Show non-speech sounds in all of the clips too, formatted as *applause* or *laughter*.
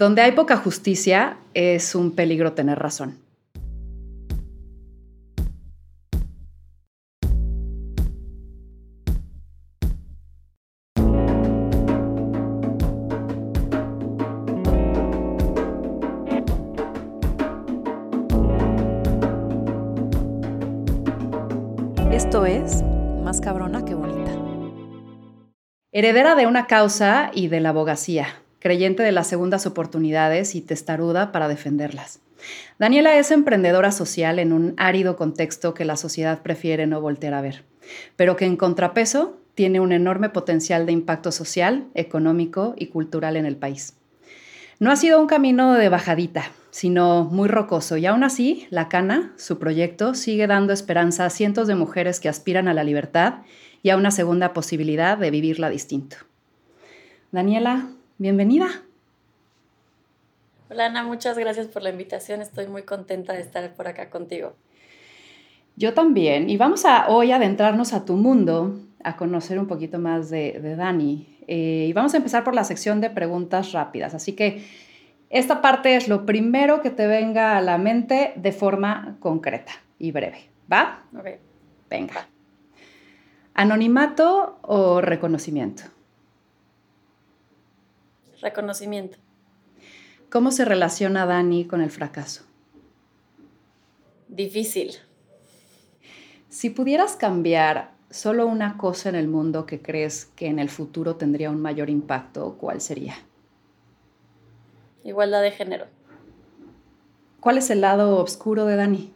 Donde hay poca justicia es un peligro tener razón. Esto es Más cabrona que bonita. Heredera de una causa y de la abogacía, creyente de las segundas oportunidades y testaruda para defenderlas. Daniela es emprendedora social en un árido contexto que la sociedad prefiere no voltear a ver, pero que en contrapeso tiene un enorme potencial de impacto social, económico y cultural en el país. No ha sido un camino de bajadita, sino muy rocoso y aún así, La Cana, su proyecto, sigue dando esperanza a cientos de mujeres que aspiran a la libertad y a una segunda posibilidad de vivirla distinto. Daniela, Bienvenida. Hola Ana, muchas gracias por la invitación. Estoy muy contenta de estar por acá contigo. Yo también. Y vamos a hoy adentrarnos a tu mundo, a conocer un poquito más de, Dani. Eh, y vamos a empezar por la sección de preguntas rápidas. Así que esta parte es lo primero que te venga a la mente de forma concreta y breve. ¿Va? Ok. Venga. ¿Anonimato o reconocimiento? Reconocimiento. ¿Cómo se relaciona Dani con el fracaso? Difícil. Si pudieras cambiar solo una cosa en el mundo que crees que en el futuro tendría un mayor impacto, ¿cuál sería? Igualdad de género. ¿Cuál es el lado oscuro de Dani?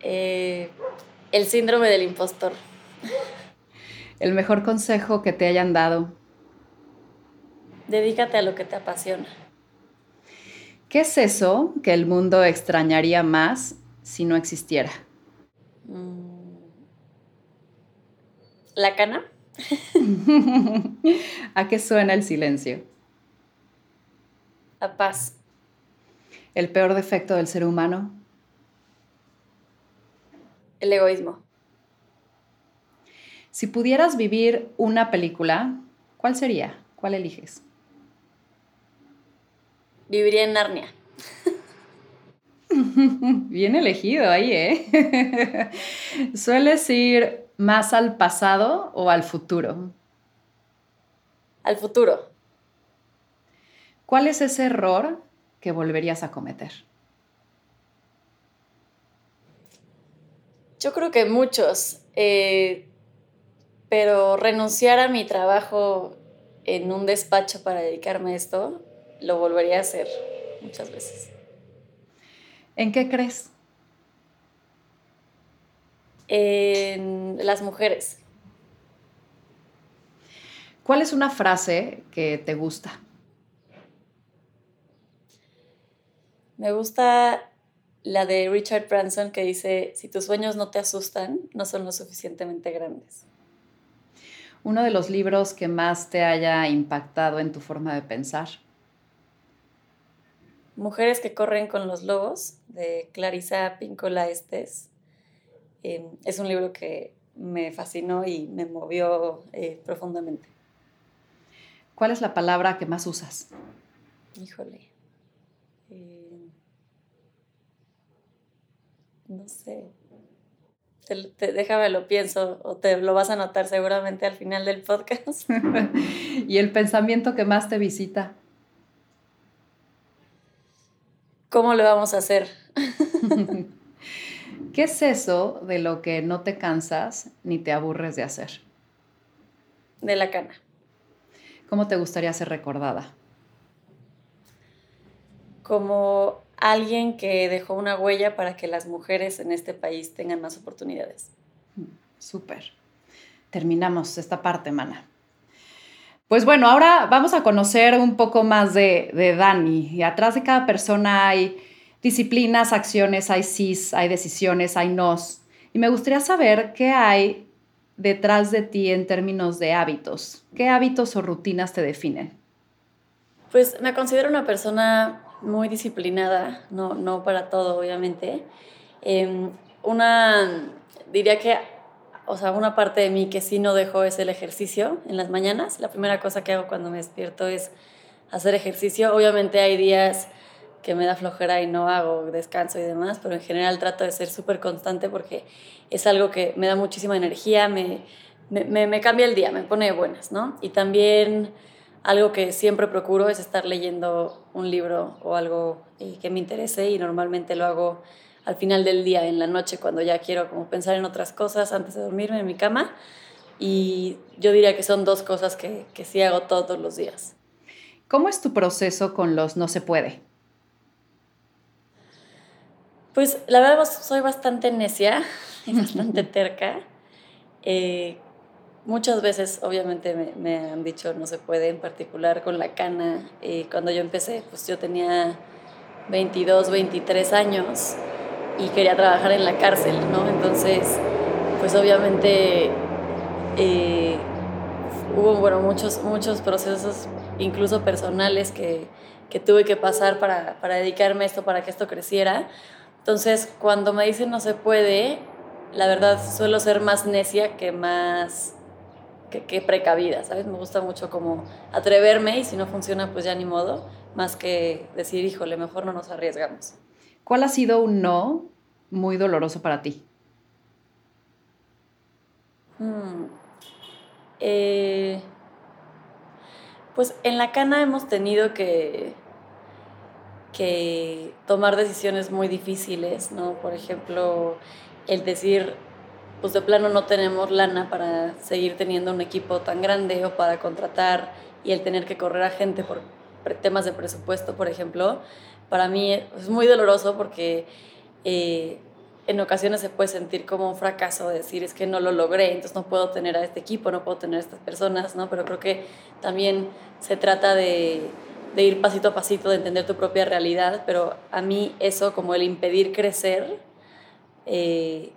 Eh, el síndrome del impostor. El mejor consejo que te hayan dado Dedícate a lo que te apasiona. ¿Qué es eso que el mundo extrañaría más si no existiera? Mm. ¿La cana? *laughs* ¿A qué suena el silencio? A paz. ¿El peor defecto del ser humano? El egoísmo. Si pudieras vivir una película, ¿cuál sería? ¿Cuál eliges? Viviría en Narnia. *laughs* Bien elegido ahí, ¿eh? *laughs* ¿Sueles ir más al pasado o al futuro? Al futuro. ¿Cuál es ese error que volverías a cometer? Yo creo que muchos, eh, pero renunciar a mi trabajo en un despacho para dedicarme a esto lo volvería a hacer muchas veces. ¿En qué crees? En las mujeres. ¿Cuál es una frase que te gusta? Me gusta la de Richard Branson que dice, si tus sueños no te asustan, no son lo suficientemente grandes. Uno de los libros que más te haya impactado en tu forma de pensar. Mujeres que corren con los lobos, de Clarisa Pincola Estes. Em, es un libro que me fascinó y me movió eh, profundamente. ¿Cuál es la palabra que más usas? Híjole. Eh, no sé. déjame lo pienso o te lo vas a notar seguramente al final del podcast. *laughs* ¿Y el pensamiento que más te visita? ¿Cómo lo vamos a hacer? *laughs* ¿Qué es eso de lo que no te cansas ni te aburres de hacer? De la cana. ¿Cómo te gustaría ser recordada? Como alguien que dejó una huella para que las mujeres en este país tengan más oportunidades. Súper. Terminamos esta parte, mana. Pues bueno, ahora vamos a conocer un poco más de, Dani. Y atrás de cada persona hay disciplinas, acciones, hay sís, hay decisiones, hay nos. Y me gustaría saber qué hay detrás de ti en términos de hábitos. ¿Qué hábitos o rutinas te definen? Pues me considero una persona muy disciplinada, no, no para todo, obviamente. Em, una, diría que o sea, una parte de mí que sí no dejo es el ejercicio en las mañanas. La primera cosa que hago cuando me despierto es hacer ejercicio. Obviamente hay días que me da flojera y no hago descanso y demás, pero en general trato de ser súper constante porque es algo que me da muchísima energía, me, me, me, cambia el día, me pone buenas, ¿no? Y también algo que siempre procuro es estar leyendo un libro o algo eh, que me interese y normalmente lo hago al final del día, en la noche, cuando ya quiero como pensar en otras cosas antes de dormirme en mi cama. Y yo diría que son dos cosas que, que sí hago todos los días. ¿Cómo es tu proceso con los no se puede? Pues la verdad soy bastante necia y *laughs* bastante terca. Eh, muchas veces obviamente me, me, han dicho no se puede, en particular con la cana. Eh, cuando yo empecé, pues yo tenía 22, 23 años y quería trabajar en la cárcel, ¿no? Entonces, pues obviamente eh, hubo, bueno, muchos, muchos procesos, incluso personales, que, que tuve que pasar para, para dedicarme a esto, para que esto creciera entonces, cuando me dicen no se puede, la verdad suelo ser más necia que más que, precavida, ¿sabes? Me gusta mucho como atreverme y si no funciona, pues ya ni modo, más que decir, híjole, mejor no nos arriesgamos. ¿Cuál ha sido un no muy doloroso para ti? Hmm. Eh, pues en la cana hemos tenido que que tomar decisiones muy difíciles, ¿no? Por ejemplo, el decir, pues de plano no tenemos lana para seguir teniendo un equipo tan grande o para contratar y el tener que correr a gente por temas de presupuesto, por ejemplo, para mí es muy doloroso porque eh, en ocasiones se puede sentir como un fracaso decir es que no lo logré, entonces no puedo tener a este equipo, no puedo tener a estas personas, ¿no? Pero creo que también se trata de de ir pasito a pasito, de entender tu propia realidad, pero a mí eso, como el impedir crecer, eh,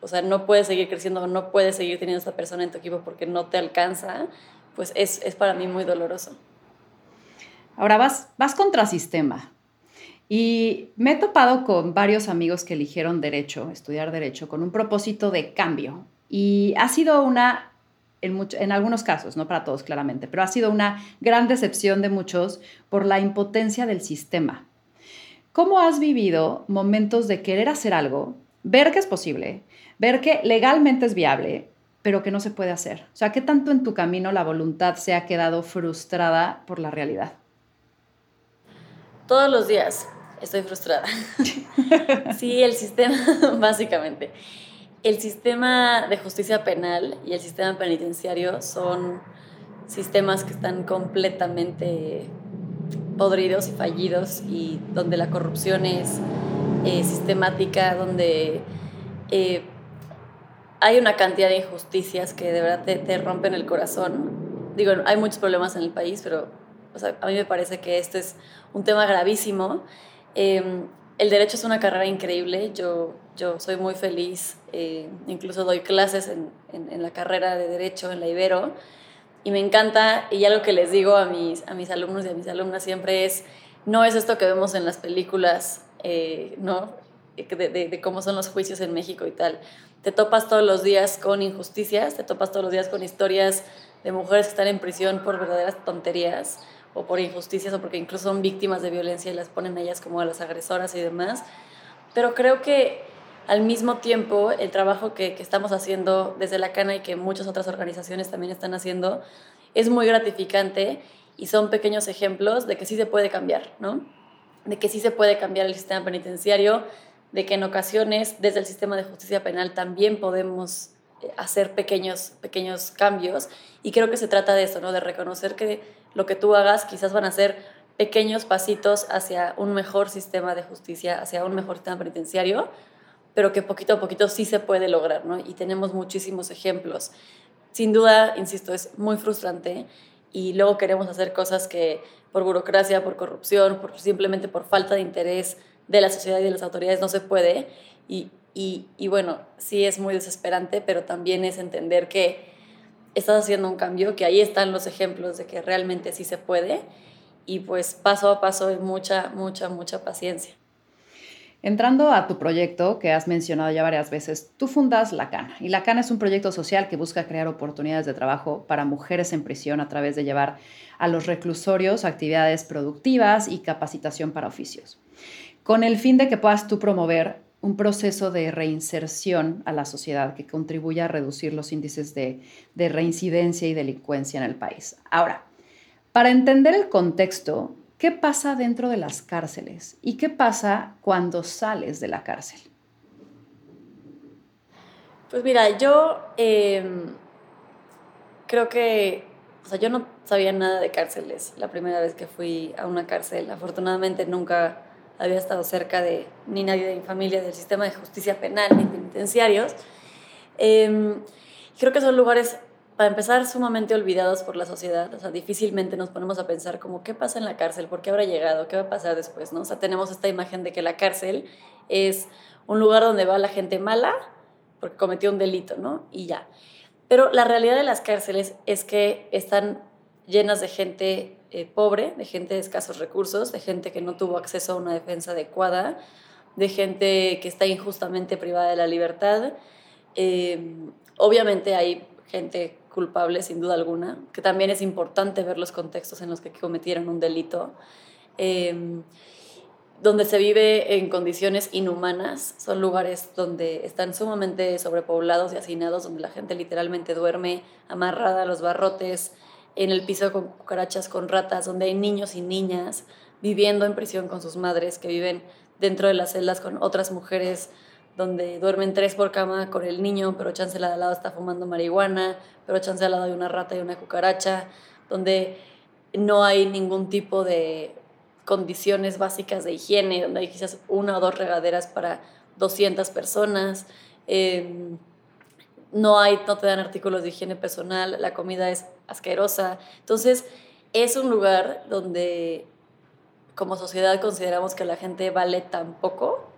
o sea, no puedes seguir creciendo, no puedes seguir teniendo esta persona en tu equipo porque no te alcanza, pues es, es para mí muy doloroso. Ahora vas, vas contra sistema. Y me he topado con varios amigos que eligieron derecho, estudiar derecho, con un propósito de cambio. Y ha sido una en, algunos casos, no para todos claramente, pero ha sido una gran decepción de muchos por la impotencia del sistema. ¿Cómo has vivido momentos de querer hacer algo, ver que es posible, ver que legalmente es viable, pero que no se puede hacer? O sea, ¿qué tanto en tu camino la voluntad se ha quedado frustrada por la realidad? Todos los días estoy frustrada. *laughs* sí, el sistema, *laughs* básicamente el sistema de justicia penal y el sistema penitenciario son sistemas que están completamente podridos y fallidos y donde la corrupción es eh, sistemática, donde eh, hay una cantidad de injusticias que de verdad te, rompen el corazón. Digo, hay muchos problemas en el país, pero a mí me parece que este es un tema gravísimo. Em, el derecho es una carrera increíble, yo, yo soy muy feliz, eh, incluso doy clases en, en, la carrera de derecho en la Ibero y me encanta y algo que les digo a mis, a mis alumnos y a mis alumnas siempre es, no es esto que vemos en las películas, eh, ¿no? De, de, cómo son los juicios en México y tal. Te topas todos los días con injusticias, te topas todos los días con historias de mujeres que están en prisión por verdaderas tonterías o por injusticias o porque incluso son víctimas de violencia y las ponen a ellas como a las agresoras y demás. Pero creo que al mismo tiempo el trabajo que, que estamos haciendo desde la Cana y que muchas otras organizaciones también están haciendo es muy gratificante y son pequeños ejemplos de que sí se puede cambiar, ¿no? De que sí se puede cambiar el sistema penitenciario, de que en ocasiones desde el sistema de justicia penal también podemos eh, hacer pequeños, pequeños cambios y creo que se trata de eso, ¿no? De reconocer que lo que tú hagas quizás van a ser pequeños pasitos hacia un mejor sistema de justicia, hacia un mejor sistema penitenciario, pero que poquito a poquito sí se puede lograr, ¿no? Y tenemos muchísimos ejemplos. Sin duda, insisto, es muy frustrante y luego queremos hacer cosas que por burocracia, por corrupción, por, simplemente por falta de interés de la sociedad y de las autoridades no se puede. Y, y, y bueno, sí es muy desesperante, pero también es entender que estás haciendo un cambio, que ahí están los ejemplos de que realmente sí se puede y pues paso a paso y mucha, mucha, mucha paciencia. Entrando a tu proyecto que has mencionado ya varias veces, tú fundas La Cana y La Cana es un proyecto social que busca crear oportunidades de trabajo para mujeres en prisión a través de llevar a los reclusorios actividades productivas y capacitación para oficios, con el fin de que puedas tú promover un proceso de reinserción a la sociedad que contribuya a reducir los índices de, de reincidencia y delincuencia en el país. Ahora, para entender el contexto, ¿qué pasa dentro de las cárceles y qué pasa cuando sales de la cárcel? Pues mira, yo em, creo que, o sea, yo no sabía nada de cárceles la primera vez que fui a una cárcel. Afortunadamente nunca había estado cerca de ni nadie de mi familia del sistema de justicia penal ni penitenciarios. Em, creo que son lugares para empezar, sumamente olvidados por la sociedad. O sea, difícilmente nos ponemos a pensar como, ¿qué pasa en la cárcel? ¿Por qué habrá llegado? ¿Qué va a pasar después? ¿no? O sea, tenemos esta imagen de que la cárcel es un lugar donde va la gente mala porque cometió un delito, ¿no? Y ya. Pero la realidad de las cárceles es que están llenas de gente eh, pobre, de gente de escasos recursos, de gente que no tuvo acceso a una defensa adecuada, de gente que está injustamente privada de la libertad. Eh, obviamente hay gente culpable, sin duda alguna, que también es importante ver los contextos en los que cometieron un delito, em, donde se vive en condiciones inhumanas, son lugares donde están sumamente sobrepoblados y hacinados, donde la gente literalmente duerme amarrada a los barrotes, en el piso con cucarachas, con ratas, donde hay niños y niñas viviendo en prisión con sus madres, que viven dentro de las celdas con otras mujeres donde duermen tres por cama con el niño, pero chance de al lado está fumando marihuana, pero chance al lado hay una rata y una cucaracha, donde no hay ningún tipo de condiciones básicas de higiene, donde hay quizás una o dos regaderas para 200 personas, em, no, hay, no te dan artículos de higiene personal, la comida es asquerosa. Entonces, es un lugar donde como sociedad consideramos que la gente vale tan poco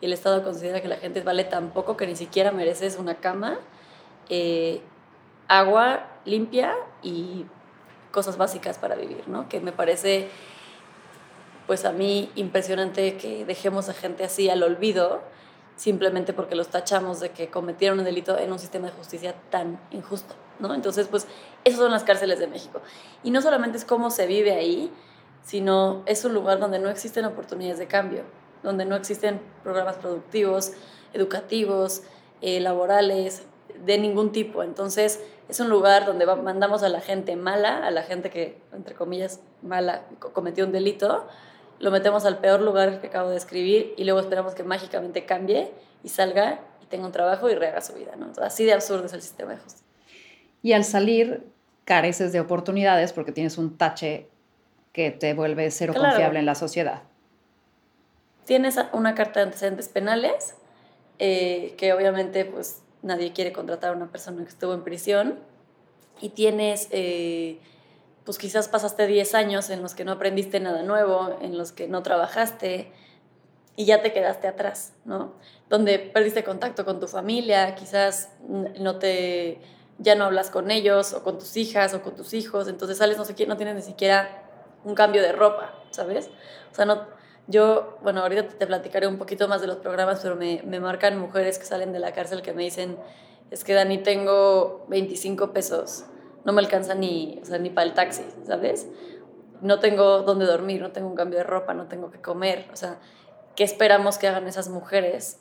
y el Estado considera que la gente vale tan poco que ni siquiera mereces una cama, eh, agua limpia y cosas básicas para vivir, ¿no? Que me parece, pues a mí, impresionante que dejemos a gente así al olvido simplemente porque los tachamos de que cometieron un delito en un sistema de justicia tan injusto, ¿no? Entonces, pues, esas son las cárceles de México. Y no solamente es cómo se vive ahí, sino es un lugar donde no existen oportunidades de cambio donde no existen programas productivos, educativos, eh, laborales, de ningún tipo. Entonces, es un lugar donde mandamos a la gente mala, a la gente que, entre comillas, mala, cometió un delito, lo metemos al peor lugar que acabo de escribir y luego esperamos que mágicamente cambie y salga y tenga un trabajo y rehaga su vida. ¿no? así de absurdo es el sistema de justicia. Y al salir, careces de oportunidades porque tienes un tache que te vuelve cero confiable en la sociedad tienes una carta de antecedentes penales, eh, que obviamente pues nadie quiere contratar a una persona que estuvo en prisión, y tienes, eh, pues quizás pasaste 10 años en los que no aprendiste nada nuevo, en los que no trabajaste, y ya te quedaste atrás, ¿no? Donde perdiste contacto con tu familia, quizás no te, ya no hablas con ellos, o con tus hijas, o con tus hijos, entonces sales, no sé qué, no tienes ni siquiera un cambio de ropa, ¿sabes? O sea, no, yo, bueno, ahorita te platicaré un poquito más de los programas, pero me, me marcan mujeres que salen de la cárcel que me dicen, es que Dani, tengo 25 pesos, no me alcanza ni, o sea, ni para el taxi, ¿sabes? No tengo dónde dormir, no tengo un cambio de ropa, no tengo que comer, o sea, ¿qué esperamos que hagan esas mujeres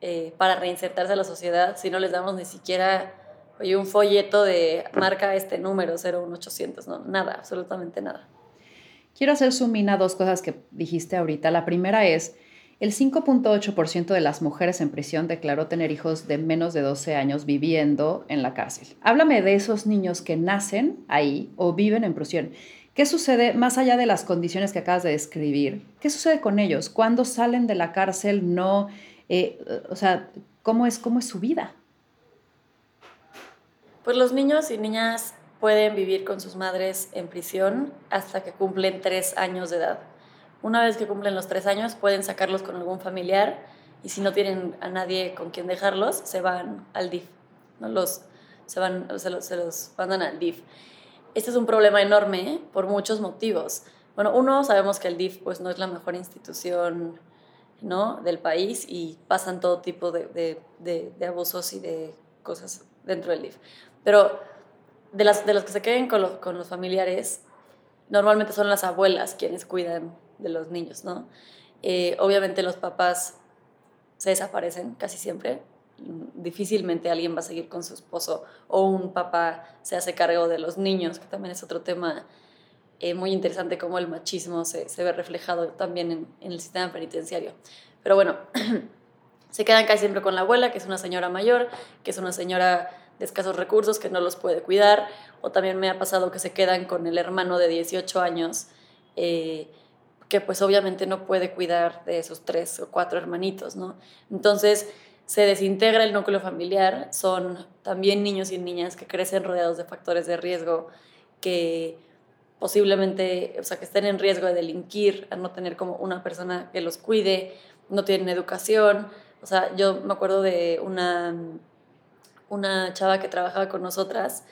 eh, para reinsertarse a la sociedad si no les damos ni siquiera oye, un folleto de marca este número 01800? No, nada, absolutamente nada. Quiero hacer zoom a dos cosas que dijiste ahorita. La primera es, el 5.8% de las mujeres en prisión declaró tener hijos de menos de 12 años viviendo en la cárcel. Háblame de esos niños que nacen ahí o viven en prisión. ¿Qué sucede más allá de las condiciones que acabas de describir? ¿Qué sucede con ellos? ¿Cuándo salen de la cárcel? No, eh, o sea, ¿cómo es, ¿cómo es su vida? Pues los niños y niñas pueden vivir con sus madres en prisión hasta que cumplen tres años de edad. Una vez que cumplen los tres años, pueden sacarlos con algún familiar y si no tienen a nadie con quien dejarlos, se van al DIF. ¿no? Los, se, van, se, los, se los mandan al DIF. Este es un problema enorme por muchos motivos. Bueno, uno, sabemos que el DIF pues, no es la mejor institución ¿no? del país y pasan todo tipo de, de, abusos y de cosas dentro del DIF. Pero de, las, de los que se queden con, con los familiares, normalmente son las abuelas quienes cuidan de los niños, ¿no? Eh, obviamente los papás se desaparecen casi siempre. Difícilmente alguien va a seguir con su esposo o un papá se hace cargo de los niños, que también es otro tema eh, muy interesante cómo el machismo se, se ve reflejado también en, en, el sistema penitenciario. Pero bueno, *clears throat* se quedan casi siempre con la abuela, que es una señora mayor, que es una señora de escasos recursos que no los puede cuidar, o también me ha pasado que se quedan con el hermano de 18 años, eh, que pues obviamente no puede cuidar de esos tres o cuatro hermanitos, ¿no? Entonces se desintegra el núcleo familiar, son también niños y niñas que crecen rodeados de factores de riesgo, que posiblemente, o sea, que estén en riesgo de delinquir, a no tener como una persona que los cuide, no tienen educación. O sea, yo me acuerdo de una una chava que trabajaba con nosotras.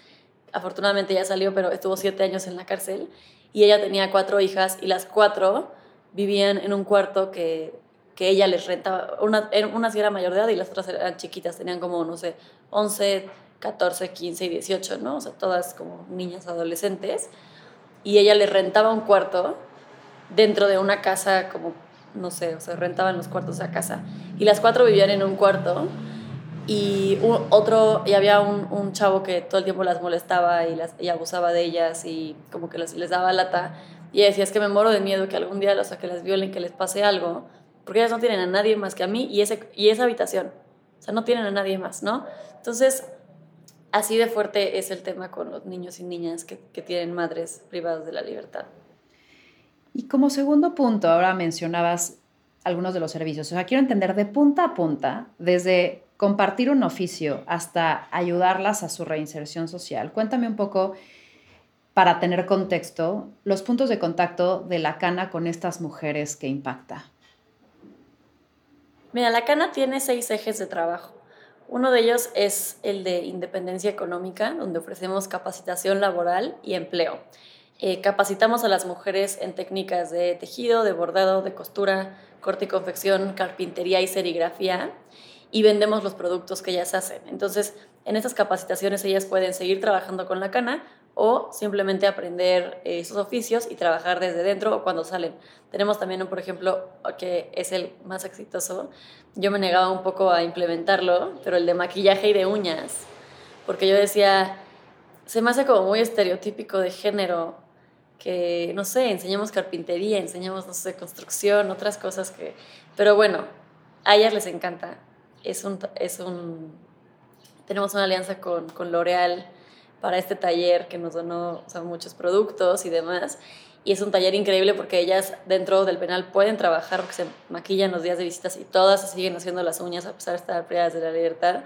Afortunadamente ya salió, pero estuvo siete años en la cárcel. Y ella tenía cuatro hijas y las cuatro vivían en un cuarto que, que ella les rentaba. Una, una sí era mayor de edad y las otras eran chiquitas, tenían como, no sé, 11, 14, 15 y 18, ¿no? O sea, todas como niñas adolescentes. Y ella les rentaba un cuarto dentro de una casa como, no sé, o sea, rentaban los cuartos a casa. Y las cuatro vivían en un cuarto y otro, y había un, un, chavo que todo el tiempo las molestaba y, las, y abusaba de ellas y como que les, les daba lata. Y decía, es que me muero de miedo que algún día los, que las violen, que les pase algo, porque ellas no tienen a nadie más que a mí y, ese, y esa habitación. O sea, no tienen a nadie más, ¿no? Entonces, así de fuerte es el tema con los niños y niñas que, que tienen madres privadas de la libertad. Y como segundo punto, ahora mencionabas algunos de los servicios. O sea, quiero entender de punta a punta, desde compartir un oficio hasta ayudarlas a su reinserción social. Cuéntame un poco, para tener contexto, los puntos de contacto de la Cana con estas mujeres que impacta. Mira, la Cana tiene seis ejes de trabajo. Uno de ellos es el de independencia económica, donde ofrecemos capacitación laboral y empleo. Eh, capacitamos a las mujeres en técnicas de tejido, de bordado, de costura, corte y confección, carpintería y serigrafía y vendemos los productos que ellas hacen. Entonces, en estas capacitaciones ellas pueden seguir trabajando con la cana o simplemente aprender eh, esos oficios y trabajar desde dentro o cuando salen. Tenemos también, por ejemplo, que es el más exitoso, yo me negaba un poco a implementarlo, pero el de maquillaje y de uñas, porque yo decía, se me hace como muy estereotípico de género que, no sé, enseñamos carpintería, enseñamos, no sé, construcción, otras cosas que... Pero bueno, a ellas les encanta es un, es un, tenemos una alianza con, con L'Oreal para este taller que nos donó muchos productos y demás. Y es un taller increíble porque ellas dentro del penal pueden trabajar porque se maquillan los días de visitas y todas se siguen haciendo las uñas a pesar de estar privadas de la libertad.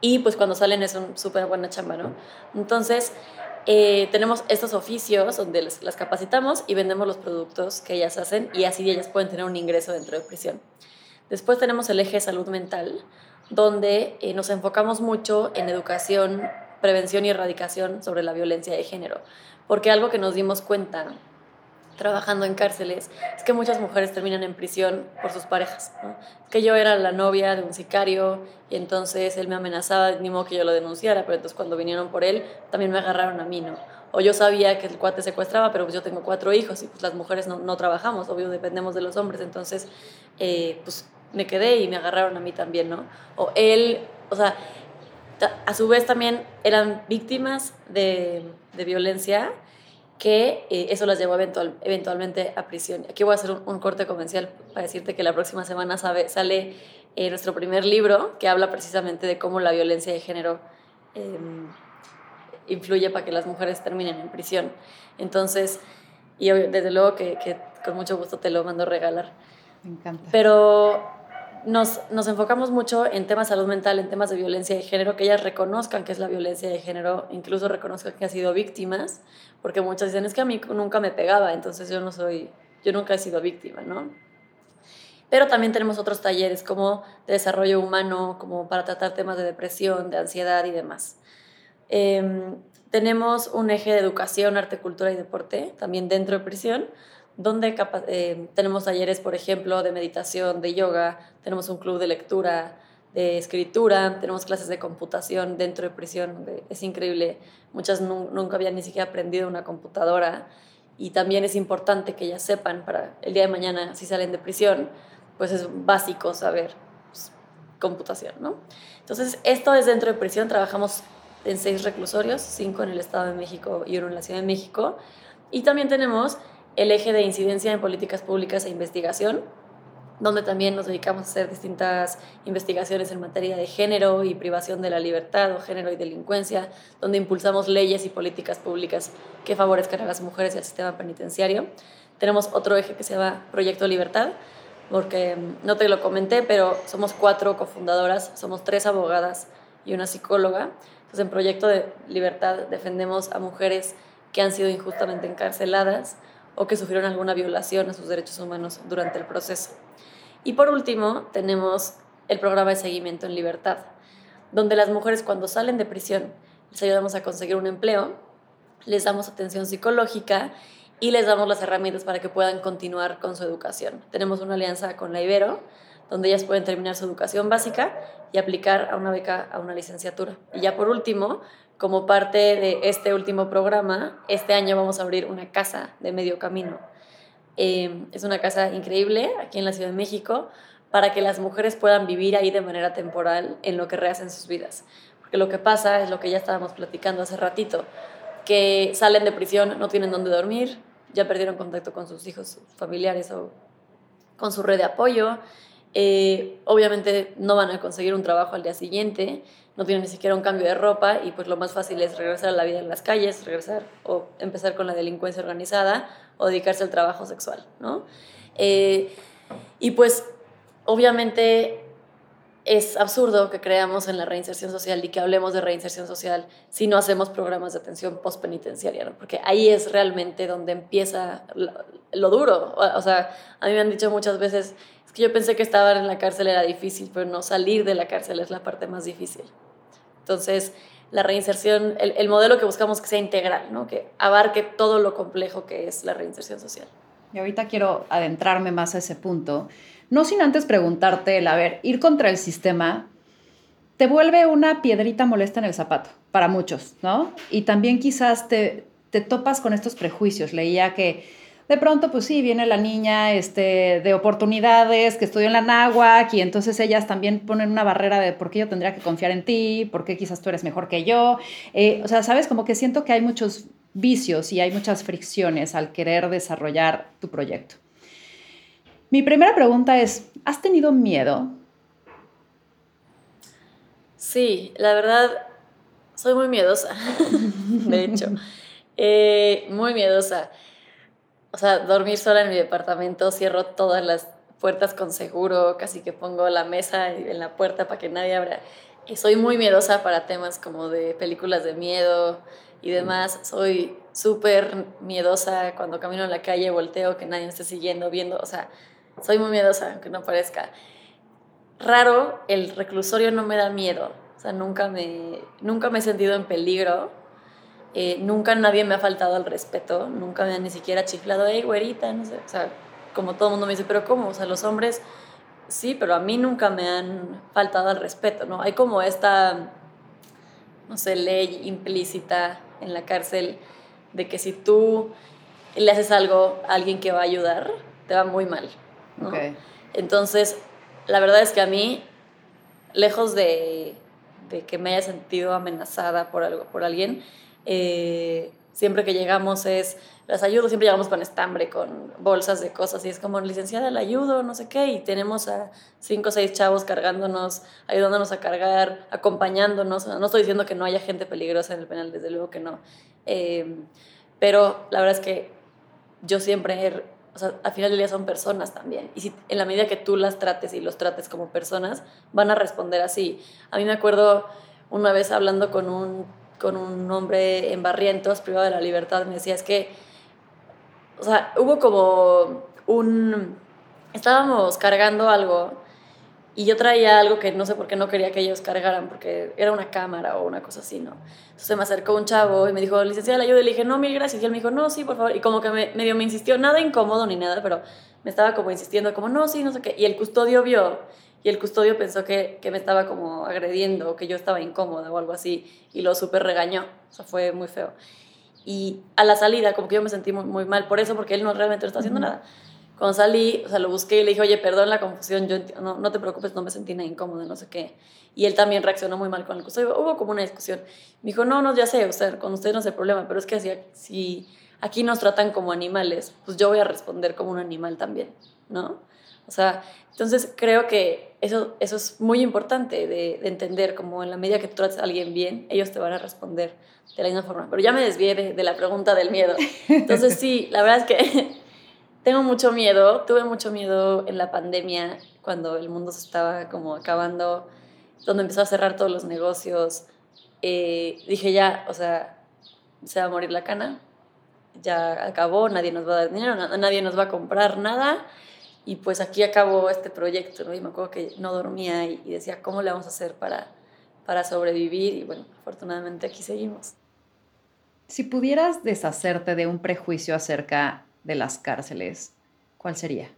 Y pues cuando salen es una súper buena chamba, ¿no? Entonces, eh, tenemos estos oficios donde les, las capacitamos y vendemos los productos que ellas hacen y así ellas pueden tener un ingreso dentro de prisión. Después tenemos el eje salud mental, donde eh, nos enfocamos mucho en educación, prevención y erradicación sobre la violencia de género, porque algo que nos dimos cuenta trabajando en cárceles es que muchas mujeres terminan en prisión por sus parejas. que yo era la novia de un sicario y entonces él me amenazaba, ni modo que yo lo denunciara, pero entonces cuando vinieron por él también me agarraron a mí, ¿no? O yo sabía que el cuate secuestraba, pero pues yo tengo cuatro hijos y pues las mujeres no, no trabajamos, obvio dependemos de los hombres, entonces eh, pues me quedé y me agarraron a mí también, ¿no? O él, o sea, a su vez también eran víctimas de, de violencia que eh, eso las llevó eventual, eventualmente a prisión. Aquí voy a hacer un, corte comercial para decirte que la próxima semana sabe, sale eh, nuestro primer libro que habla precisamente de cómo la violencia de género em, influye para que las mujeres terminen en prisión. Entonces, y desde luego que, que con mucho gusto te lo mando a regalar. Me encanta. Pero nos, nos, enfocamos mucho en temas de salud mental, en temas de violencia de género, que ellas reconozcan que es la violencia de género, incluso reconozcan que han sido víctimas, porque muchas dicen, es que a mí nunca me pegaba, entonces yo no soy, yo nunca he sido víctima, ¿no? Pero también tenemos otros talleres como de desarrollo humano, como para tratar temas de depresión, de ansiedad y demás. Em, tenemos un eje de educación, arte, cultura y deporte, también dentro de prisión, donde eh, tenemos talleres, por ejemplo, de meditación, de yoga, tenemos un club de lectura, de escritura, tenemos clases de computación dentro de prisión, es increíble, muchas nunca habían ni siquiera aprendido una computadora. Y también es importante que ellas sepan para el día de mañana, si salen de prisión, pues es básico saber pues, computación, ¿no? Entonces, esto es dentro de prisión, trabajamos en seis reclusorios, cinco en el Estado de México y uno en la Ciudad de México, y también tenemos el eje de incidencia en políticas públicas e investigación, donde también nos dedicamos a hacer distintas investigaciones en materia de género y privación de la libertad o género y delincuencia, donde impulsamos leyes y políticas públicas que favorezcan a las mujeres y al sistema penitenciario. Tenemos otro eje que se llama Proyecto Libertad, porque mm, no te lo comenté, pero somos cuatro cofundadoras, somos tres abogadas y una psicóloga. Entonces, en Proyecto de Libertad defendemos a mujeres que han sido injustamente encarceladas o que sufrieron alguna violación a sus derechos humanos durante el proceso. Y por último, tenemos el programa de seguimiento en libertad, donde las mujeres cuando salen de prisión les ayudamos a conseguir un empleo, les damos atención psicológica y les damos las herramientas para que puedan continuar con su educación. Tenemos una alianza con la Ibero, donde ellas pueden terminar su educación básica y aplicar a una beca, a una licenciatura. Y ya por último, como parte de este último programa, este año vamos a abrir una casa de medio camino Em, es una casa increíble aquí en la Ciudad de México para que las mujeres puedan vivir ahí de manera temporal en lo que rehacen sus vidas. Porque lo que pasa es lo que ya estábamos platicando hace ratito, que salen de prisión, no tienen dónde dormir, ya perdieron contacto con sus hijos familiares o con su red de apoyo. Eh, obviamente no van a conseguir un trabajo al día siguiente, no tienen ni siquiera un cambio de ropa y pues lo más fácil es regresar a la vida en las calles, regresar o empezar con la delincuencia organizada o dedicarse al trabajo sexual, ¿no? Eh, y pues obviamente es absurdo que creamos en la reinserción social y que hablemos de reinserción social si no hacemos programas de atención postpenitenciaria, porque ahí es realmente donde empieza lo, duro. O, sea, a mí me han dicho muchas veces, es que yo pensé que estar en la cárcel era difícil, pero no, salir de la cárcel es la parte más difícil. Entonces, la reinserción, el, modelo que buscamos que sea integral, ¿no? que abarque todo lo complejo que es la reinserción social. Y ahorita quiero adentrarme más a ese punto, no sin antes preguntarte, el, a ver, ir contra el sistema te vuelve una piedrita molesta en el zapato, para muchos, ¿no? Y también quizás te, te topas con estos prejuicios. Leía que de pronto, pues sí, viene la niña este, de oportunidades que estudió en la náhuac y entonces ellas también ponen una barrera de por qué yo tendría que confiar en ti, por qué quizás tú eres mejor que yo. Eh, o sea, sabes, como que siento que hay muchos vicios y hay muchas fricciones al querer desarrollar tu proyecto. Mi primera pregunta es, ¿has tenido miedo? Sí, la verdad, soy muy miedosa, *laughs* de hecho, *laughs* eh, muy miedosa o sea, dormir sola en mi departamento, cierro todas las puertas con seguro, casi que pongo la mesa en la puerta para que nadie abra. Y soy muy miedosa para temas como de películas de miedo y demás. Soy súper miedosa cuando camino en la calle, volteo, que nadie me esté siguiendo, viendo. O sea, soy muy miedosa, aunque no parezca. Raro, el reclusorio no me da miedo. O sea, nunca me, nunca me he sentido en peligro eh, nunca nadie me ha faltado al respeto, nunca me han ni siquiera chiflado, hey, güerita, no sé, o sea, como todo el mundo me dice, pero ¿cómo? O sea, los hombres, sí, pero a mí nunca me han faltado al respeto, ¿no? Hay como esta, no sé, ley implícita en la cárcel de que si tú le haces algo a alguien que va a ayudar, te va muy mal, ¿no? Entonces, la verdad es que a mí, lejos de, de que me haya sentido amenazada por, algo, por alguien, eh, siempre que llegamos es, las ayudo, siempre llegamos con estambre, con bolsas de cosas y es como, licenciada, la ayudo, no sé qué, y tenemos a cinco o seis chavos cargándonos, ayudándonos a cargar, acompañándonos. No estoy diciendo que no haya gente peligrosa en el penal, desde luego que no. Eh, pero la verdad es que yo siempre, o sea, al final del día son personas también. Y si en la medida que tú las trates y los trates como personas, van a responder así. A mí me acuerdo una vez hablando con un con un hombre en Barrientos, privado de la libertad, me decía, es que, o sea, hubo como un, estábamos cargando algo Y yo traía algo que no sé por qué no quería que ellos cargaran, porque era una cámara o una cosa así, ¿no? Entonces me acercó un chavo y me dijo, licenciada, la ayuda. Y le dije, no, mil gracias. Y él me dijo, no, sí, por favor. Y como que me, medio me insistió, nada incómodo ni nada, pero me estaba como insistiendo, como, no, sí, no sé qué. Y el custodio vio, y el custodio pensó que, que me estaba como agrediendo, o que yo estaba incómoda o algo así, y lo súper regañó. O sea, fue muy feo. Y a la salida, como que yo me sentí muy, muy mal por eso, porque él no realmente no está haciendo nada. Cuando salí, o sea, lo busqué y le dije, oye, perdón la confusión, yo no, no te preocupes, no me sentí nada incómoda, no sé qué. Y él también reaccionó muy mal con el custodio. Hubo como una discusión. Me dijo, no, no, ya sé, o sea, con ustedes no es problema, pero es que si, si aquí nos tratan como animales, pues yo voy a responder como un animal también, ¿no? O sea, entonces creo que eso, eso es muy importante de, de entender, como en la medida que tú trates a alguien bien, ellos te van a responder de la misma forma. Pero ya me desvié de, de la pregunta del miedo. Entonces sí, la verdad es que *laughs* tengo mucho miedo, tuve mucho miedo en la pandemia, cuando el mundo se estaba como acabando, donde empezó a cerrar todos los negocios. Eh, dije ya, o sea, se va a morir la cana, ya acabó, nadie nos va a dar dinero, nadie nos va a comprar nada. Y pues aquí acabó este proyecto, ¿no? Y me acuerdo que no dormía y, y decía, ¿cómo le vamos a hacer para, para sobrevivir? Y bueno, afortunadamente aquí seguimos. Si pudieras deshacerte de un prejuicio acerca de las cárceles, ¿cuál sería?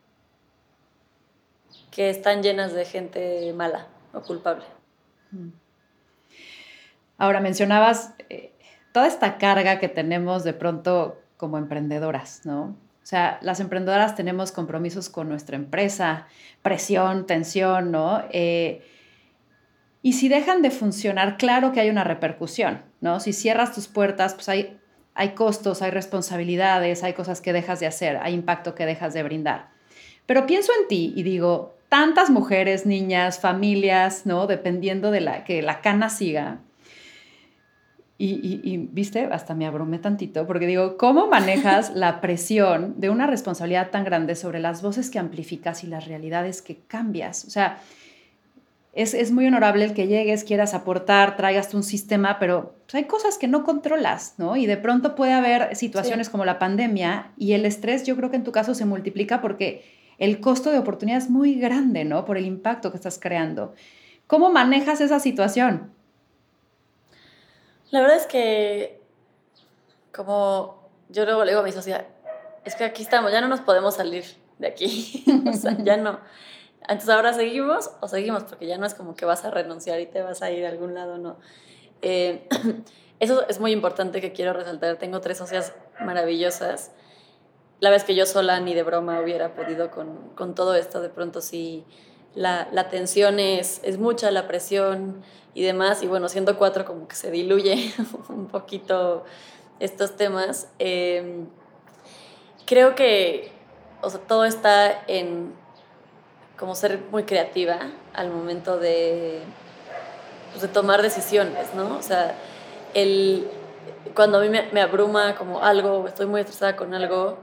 Que están llenas de gente mala o culpable. Mm. Ahora mencionabas eh, toda esta carga que tenemos de pronto como emprendedoras, ¿no? Sea, las emprendedoras tenemos compromisos con nuestra empresa, presión, tensión, ¿no? Eh, y si dejan de funcionar, claro que hay una repercusión, ¿no? Si cierras tus puertas, pues hay hay costos, hay responsabilidades, hay cosas que dejas de hacer, hay impacto que dejas de brindar. Pero pienso en ti y digo, tantas mujeres, niñas, familias, ¿no? Dependiendo de la que la cana siga. Y, y, viste, hasta me abrumé tantito, porque digo, ¿cómo manejas *laughs* la presión de una responsabilidad tan grande sobre las voces que amplificas y las realidades que cambias? O sea, es, muy honorable el que llegues, quieras aportar, traigas un sistema, pero pues, hay cosas que no controlas, ¿no? Y de pronto puede haber situaciones como la pandemia y el estrés yo creo que en tu caso se multiplica porque el costo de oportunidad es muy grande, ¿no? Por el impacto que estás creando. ¿Cómo manejas esa situación? La verdad es que, como yo luego le digo a mi sociedad, es que aquí estamos, ya no nos podemos salir de aquí, *laughs* o sea, ya no. Entonces ahora seguimos o seguimos, porque ya no es como que vas a renunciar y te vas a ir a algún lado, no. Eh, *clears throat* eso es muy importante que quiero resaltar. Tengo tres socias maravillosas. La vez que yo sola ni de broma hubiera podido con, con todo esto, de pronto sí la, la, tensión es, es mucha, la presión y demás. Y bueno, siendo cuatro como que se diluye *laughs* un poquito estos temas. Eh, creo que o sea, todo está en como ser muy creativa al momento de, pues, de tomar decisiones, ¿no? O sea, el, cuando a mí me, me abruma como algo, estoy muy estresada con algo,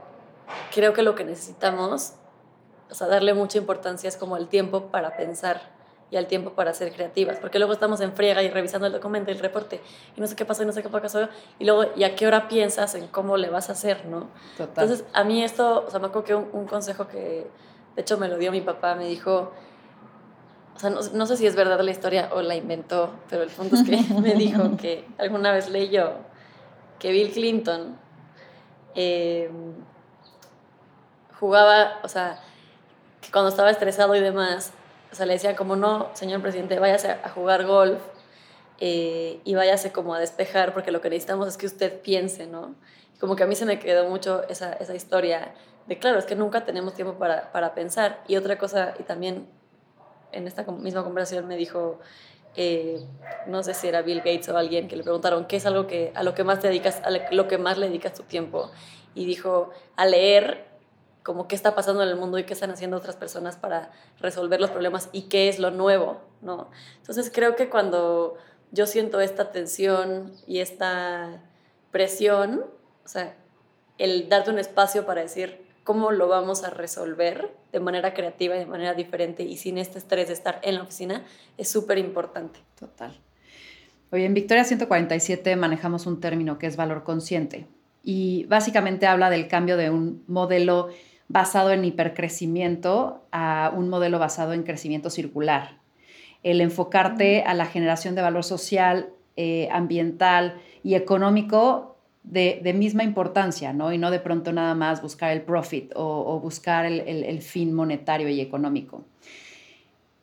creo que lo que necesitamos, o sea, darle mucha importancia es como el tiempo para pensar y al tiempo para ser creativas, porque luego estamos en friega y revisando el documento, el reporte, y no sé qué pasó, y no sé qué pasó, y luego, ¿y a qué hora piensas en cómo le vas a hacer, no? Total. Entonces, a mí esto, o sea, me acuerdo que un, un consejo que, de hecho, me lo dio mi papá, me dijo, o sea, no, sé si es verdad la historia o la inventó, pero el punto es que *laughs* me dijo que alguna vez leyó que Bill Clinton em, jugaba, o sea, cuando estaba estresado y demás, o sea, le decían como, no, señor presidente, váyase a jugar golf eh, y váyase como a despejar, porque lo que necesitamos es que usted piense, ¿no? Como que a mí se me quedó mucho esa, esa historia de claro, es que nunca tenemos tiempo para, para pensar. Y otra cosa, y también en esta misma conversación me dijo, eh, no sé si era Bill Gates o alguien, que le preguntaron, ¿qué es algo que, a lo que más te dedicas, a lo que más le dedicas tu tiempo? Y dijo, a leer como qué está pasando en el mundo y qué están haciendo otras personas para resolver los problemas y qué es lo nuevo, ¿no? Entonces creo que cuando yo siento esta tensión y esta presión, o sea, el darte un espacio para decir, cómo lo vamos a resolver de manera creativa y de manera diferente y sin este estrés de estar en la oficina es súper importante. Total. Oye, en Victoria 147 manejamos un término que es valor consciente y básicamente habla del cambio de un modelo basado en hipercrecimiento a un modelo basado en crecimiento circular. El enfocarte a la generación de valor social, eh, ambiental y económico de, misma importancia, ¿no? Y no de pronto nada más buscar el profit o, buscar el, fin monetario y económico.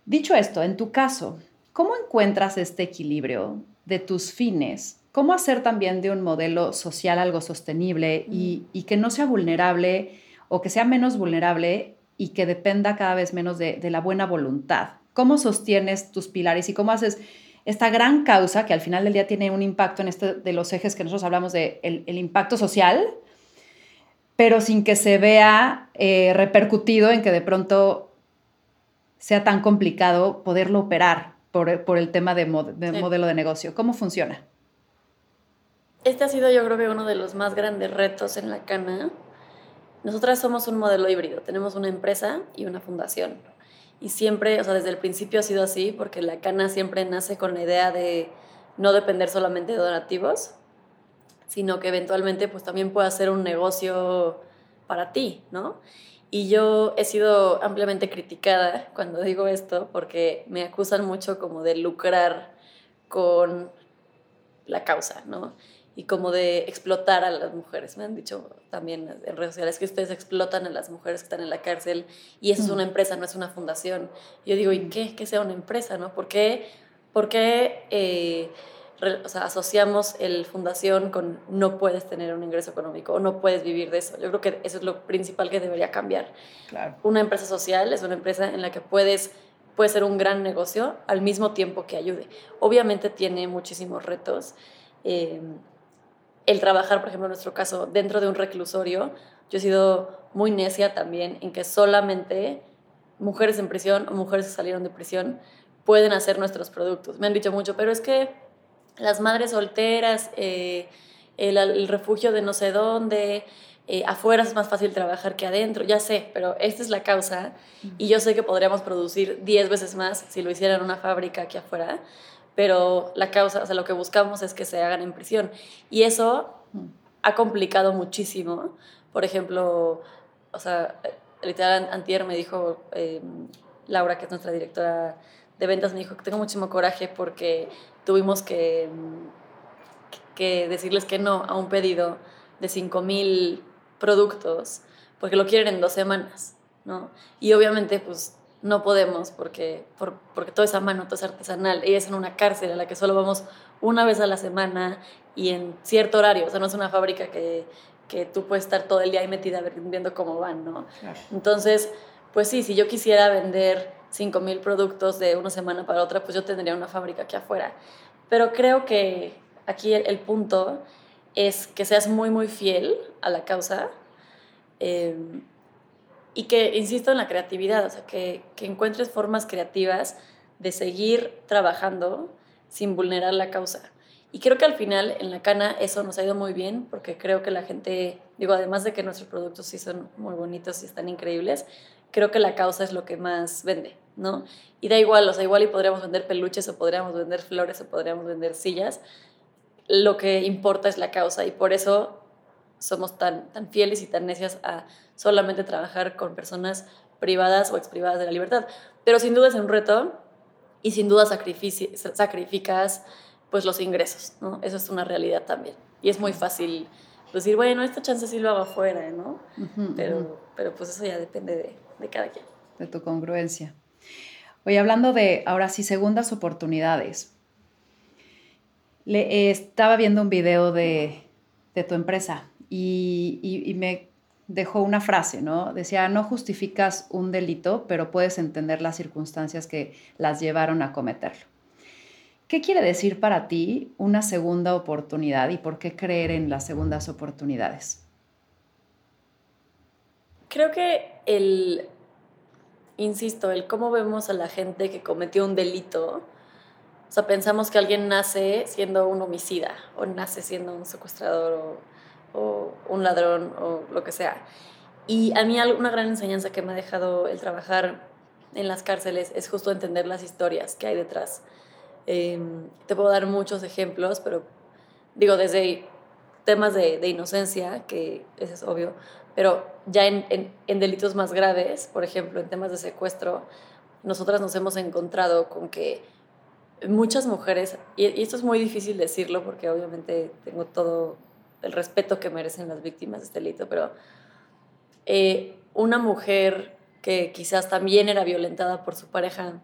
Dicho esto, en tu caso, ¿cómo encuentras este equilibrio de tus fines? ¿Cómo hacer también de un modelo social algo sostenible y, que no sea vulnerable o que sea menos vulnerable y que dependa cada vez menos de, de la buena voluntad? ¿Cómo sostienes tus pilares y cómo haces esta gran causa que al final del día tiene un impacto en este de los ejes que nosotros hablamos de el, impacto social, pero sin que se vea eh, repercutido en que de pronto sea tan complicado poderlo operar por, el tema de, modelo de negocio. ¿Cómo funciona? Este ha sido yo creo que uno de los más grandes retos en la cana. Nosotras somos un modelo híbrido, tenemos una empresa y una fundación y siempre, o sea, desde el principio ha sido así, porque la cana siempre nace con la idea de no depender solamente de donativos, sino que eventualmente pues también pueda ser un negocio para ti, ¿no? Y yo he sido ampliamente criticada cuando digo esto porque me acusan mucho como de lucrar con la causa, ¿no? Y como de explotar a las mujeres. Me han dicho también en redes sociales que ustedes explotan a las mujeres que están en la cárcel y eso es una empresa, no es una fundación. yo digo, ¿y qué? Que sea una empresa, ¿no? ¿Por qué, por qué eh, o sea, asociamos el fundación con no puedes tener un ingreso económico o no puedes vivir de eso? Yo creo que eso es lo principal que debería cambiar. Claro. Una empresa social es una empresa en la que puedes puede ser un gran negocio al mismo tiempo que ayude. Obviamente tiene muchísimos retos. Eh, el trabajar, por ejemplo, en nuestro caso, dentro de un reclusorio, yo he sido muy necia también en que solamente mujeres en prisión o mujeres que salieron de prisión pueden hacer nuestros productos. Me han dicho mucho, pero es que las madres solteras, eh, el, refugio de no sé dónde, eh, afuera es más fácil trabajar que adentro, ya sé, pero esta es la causa y yo sé que podríamos producir 10 veces más si lo hicieran en una fábrica aquí afuera pero la causa, o sea, lo que buscamos es que se hagan en prisión. Y eso ha complicado muchísimo. Por ejemplo, o sea, literal, Antier me dijo, em, Laura, que es nuestra directora de ventas, me dijo que tengo muchísimo coraje porque tuvimos que, que decirles que no a un pedido de 5.000 productos porque lo quieren en dos semanas, ¿no? Y obviamente, pues no podemos porque, por, porque todo es a mano, todo es artesanal. Ella es en una cárcel a la que solo vamos una vez a la semana y en cierto horario. O sea, no es una fábrica que, que tú puedes estar todo el día ahí metida viendo cómo van, ¿no? Entonces, pues sí, si yo quisiera vender 5.000 productos de una semana para otra, pues yo tendría una fábrica aquí afuera. Pero creo que aquí el, punto es que seas muy, muy fiel a la causa. Eh, y que, insisto, en la creatividad, o sea, que, que encuentres formas creativas de seguir trabajando sin vulnerar la causa. Y creo que al final en la cana eso nos ha ido muy bien porque creo que la gente, digo, además de que nuestros productos sí son muy bonitos y están increíbles, creo que la causa es lo que más vende, ¿no? Y da igual, o sea, igual y podríamos vender peluches o podríamos vender flores o podríamos vender sillas. Lo que importa es la causa y por eso somos tan, tan fieles y tan necias a solamente trabajar con personas privadas o exprivadas de la libertad. Pero sin duda es un reto y sin duda sacrificas pues los ingresos, ¿no? Eso es una realidad también. Y es muy fácil decir, bueno, esta chance sí lo hago afuera, ¿no? pero, pero pues eso ya depende de, de cada quien. De tu congruencia. Oye, hablando de ahora sí, segundas oportunidades. Le, estaba viendo un video de, de tu empresa y, me dejó una frase, ¿no? Decía, no justificas un delito, pero puedes entender las circunstancias que las llevaron a cometerlo. ¿Qué quiere decir para ti una segunda oportunidad y por qué creer en las segundas oportunidades? Creo que el, insisto, el cómo vemos a la gente que cometió un delito, o sea, pensamos que alguien nace siendo un homicida o nace siendo un secuestrador o o un ladrón o lo que sea. Y a mí una gran enseñanza que me ha dejado el trabajar en las cárceles es justo entender las historias que hay detrás. Em, te puedo dar muchos ejemplos, pero digo, desde temas de, de inocencia, que eso es obvio, pero ya en, en, delitos más graves, por ejemplo, en temas de secuestro, nosotras nos hemos encontrado con que muchas mujeres, y, esto es muy difícil decirlo porque obviamente tengo todo el respeto que merecen las víctimas de este delito, pero eh, una mujer que quizás también era violentada por su pareja,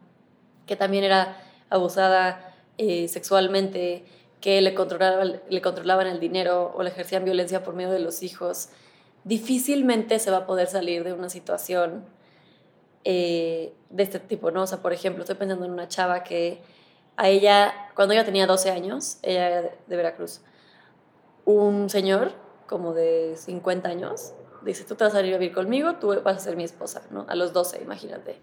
que también era abusada eh, sexualmente, que le, controlaba, le controlaban el dinero o le ejercían violencia por medio de los hijos, difícilmente se va a poder salir de una situación eh, de este tipo, ¿no? O sea, por ejemplo, estoy pensando en una chava que a ella, cuando ella tenía 12 años, ella era de Veracruz, un señor como de 50 años dice, tú te vas a ir a vivir conmigo, tú vas a ser mi esposa, ¿no? A los 12, imagínate.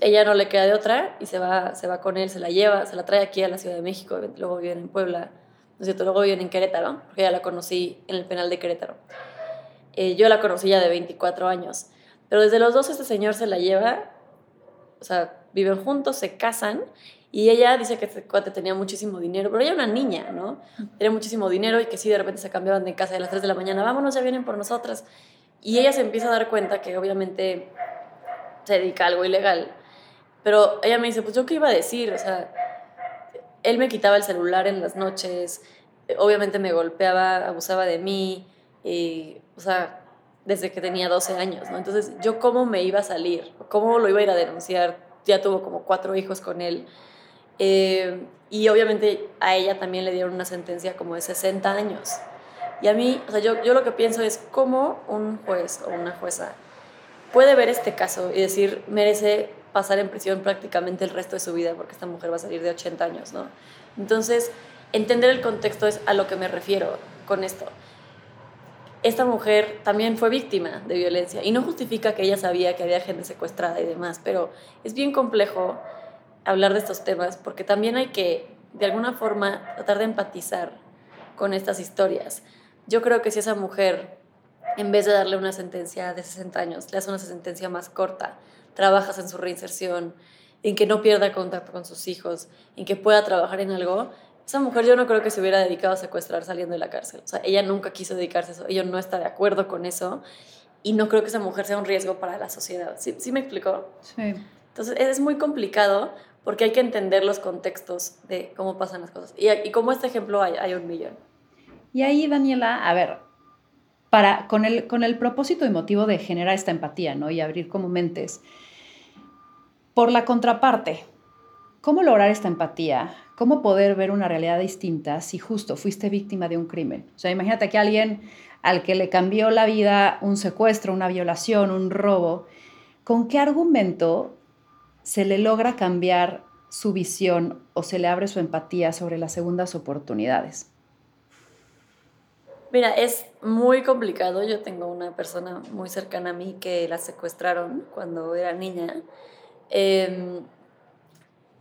Ella no le queda de otra y se va, se va con él, se la lleva, se la trae aquí a la Ciudad de México, luego viven en Puebla, ¿no es cierto? Luego viven en Querétaro, porque ya la conocí en el penal de Querétaro. Eh, yo la conocí ya de 24 años, pero desde los 12 este señor se la lleva, o sea, viven juntos, se casan y ella dice que este cuate tenía muchísimo dinero, pero ella era una niña, ¿no? Tenía muchísimo dinero y que sí, de repente se cambiaban de casa a las 3 de la mañana, vámonos, ya vienen por nosotras. Y ella se empieza a dar cuenta que obviamente se dedica a algo ilegal. Pero ella me dice, pues yo qué iba a decir, o sea, él me quitaba el celular en las noches, obviamente me golpeaba, abusaba de mí, y, o sea, desde que tenía 12 años, ¿no? Entonces, ¿yo cómo me iba a salir? ¿Cómo lo iba a ir a denunciar? Ya tuvo como cuatro hijos con él. Eh, y obviamente a ella también le dieron una sentencia como de 60 años. Y a mí, o sea, yo, yo lo que pienso es cómo un juez o una jueza puede ver este caso y decir, merece pasar en prisión prácticamente el resto de su vida porque esta mujer va a salir de 80 años, ¿no? Entonces, entender el contexto es a lo que me refiero con esto. Esta mujer también fue víctima de violencia y no justifica que ella sabía que había gente secuestrada y demás, pero es bien complejo hablar de estos temas porque también hay que, de alguna forma, tratar de empatizar con estas historias. Yo creo que si esa mujer, en vez de darle una sentencia de 60 años, le hace una sentencia más corta, trabajas en su reinserción, en que no pierda contacto con sus hijos, en que pueda trabajar en algo, esa mujer yo no creo que se hubiera dedicado a secuestrar saliendo de la cárcel. O sea, ella nunca quiso dedicarse a eso, ella no está de acuerdo con eso y no creo que esa mujer sea un riesgo para la sociedad. ¿Sí, ¿sí me explicó? Sí. Entonces es muy complicado porque hay que entender los contextos de cómo pasan las cosas. Y, y como este ejemplo hay, hay, un millón. Y ahí, Daniela, a ver, para, con, el, con el propósito y motivo de generar esta empatía ¿no? y abrir como mentes, por la contraparte, ¿cómo lograr esta empatía? ¿Cómo poder ver una realidad distinta si justo fuiste víctima de un crimen? O sea, imagínate que alguien al que le cambió la vida un secuestro, una violación, un robo, ¿con qué argumento se le logra cambiar su visión o se le abre su empatía sobre las segundas oportunidades? Mira, es muy complicado. Yo tengo una persona muy cercana a mí que la secuestraron cuando era niña. Em,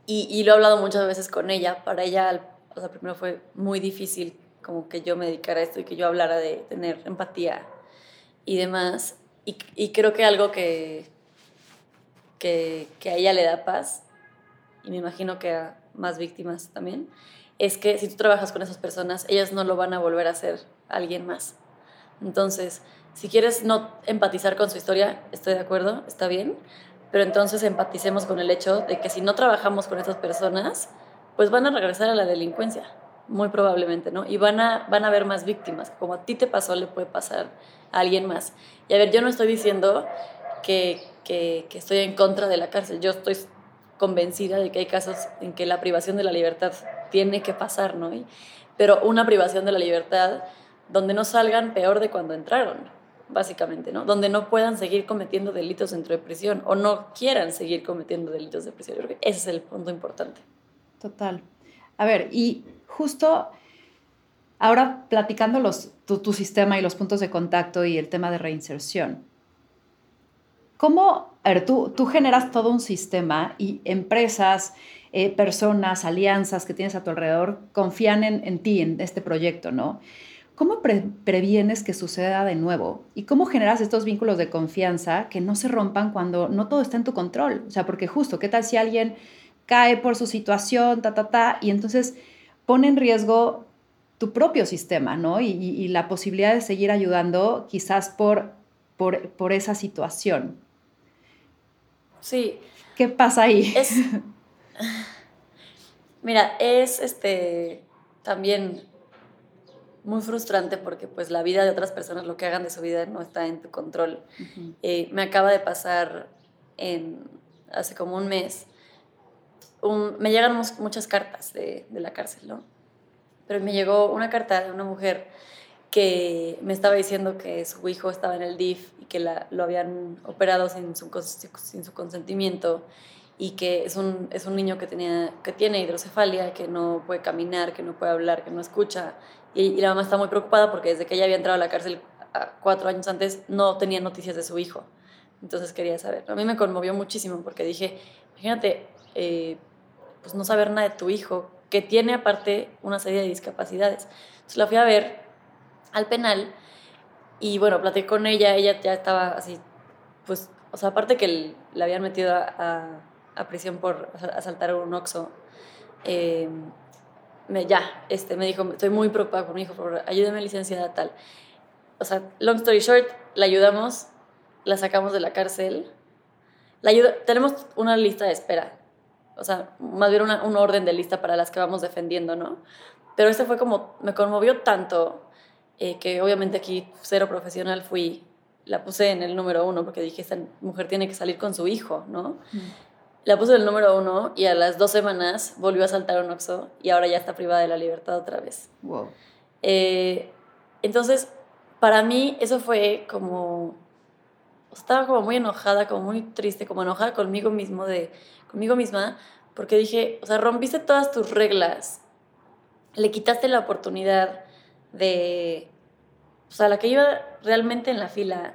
y, y, lo he hablado muchas veces con ella. Para ella, o sea, primero fue muy difícil como que yo me dedicara a esto y que yo hablara de tener empatía y demás. Y, y creo que algo que, que, que, a ella le da paz, y me imagino que a más víctimas también, es que si tú trabajas con esas personas, ellas no lo van a volver a hacer alguien más. Entonces, si quieres no empatizar con su historia, estoy de acuerdo, está bien, pero entonces empaticemos con el hecho de que si no trabajamos con esas personas, pues van a regresar a la delincuencia, muy probablemente, ¿no? Y van a, van a haber más víctimas, como a ti te pasó, le puede pasar a alguien más. Y a ver, yo no estoy diciendo que que, estoy en contra de la cárcel. Yo estoy convencida de que hay casos en que la privación de la libertad tiene que pasar, ¿no? pero una privación de la libertad donde no salgan peor de cuando entraron, básicamente, ¿no? Donde no puedan seguir cometiendo delitos dentro de prisión o no quieran seguir cometiendo delitos de prisión. Yo creo que ese es el punto importante. Total. A ver, y justo ahora platicando los, tu, sistema y los puntos de contacto y el tema de reinserción, ¿Cómo, a ver, tú, tú generas todo un sistema y empresas, eh, personas, alianzas que tienes a tu alrededor confían en, en ti, en este proyecto, ¿no? ¿Cómo previenes que suceda de nuevo? ¿Y cómo generas estos vínculos de confianza que no se rompan cuando no todo está en tu control? O sea, porque justo, ¿qué tal si alguien cae por su situación, ta, ta, ta, y entonces pone en riesgo tu propio sistema, ¿no? Y, y la posibilidad de seguir ayudando quizás por por, por esa situación. Sí. ¿Qué pasa ahí? Es, *laughs* mira, es este también muy frustrante porque pues la vida de otras personas, lo que hagan de su vida no está en tu control. Eh, me acaba de pasar en, hace como un mes, me llegan muchas cartas de, de, la cárcel, ¿no? Pero me llegó una carta de una mujer que me estaba diciendo que su hijo estaba en el DIF y que la, lo habían operado sin su, sin su consentimiento y que es un, es un niño que, tenía, que tiene hidrocefalia, que no puede caminar, que no puede hablar, que no escucha. Y, la mamá está muy preocupada porque desde que ella había entrado a la cárcel cuatro años antes no tenía noticias de su hijo. Entonces quería saber. A mí me conmovió muchísimo porque dije, imagínate, eh, pues no saber nada de tu hijo, que tiene aparte una serie de discapacidades. Entonces la fui a ver al penal y bueno, platiqué con ella, ella ya estaba así, pues, o sea, aparte que le habían metido a a prisión por asaltar un Oxxo, eh, me, ya, este, me dijo, estoy muy preocupada por mi hijo, por ayúdame licenciada tal. O sea, long story short, la ayudamos, la sacamos de la cárcel, la ayuda, tenemos una lista de espera, o sea, más bien una, un orden de lista para las que vamos defendiendo, ¿no? Pero este fue como, me conmovió tanto eh, que obviamente aquí cero profesional fui, la puse en el número uno porque dije, esta mujer tiene que salir con su hijo, ¿no? Mm. La puso el número uno y a las dos semanas volvió a saltar un oxo y ahora ya está privada de la libertad otra vez. Wow. Eh, entonces, para mí eso fue como... Estaba como muy enojada, como muy triste, como enojada conmigo mismo, de, conmigo misma, porque dije, o sea, rompiste todas tus reglas, le quitaste la oportunidad de... O sea, la que iba realmente en la fila,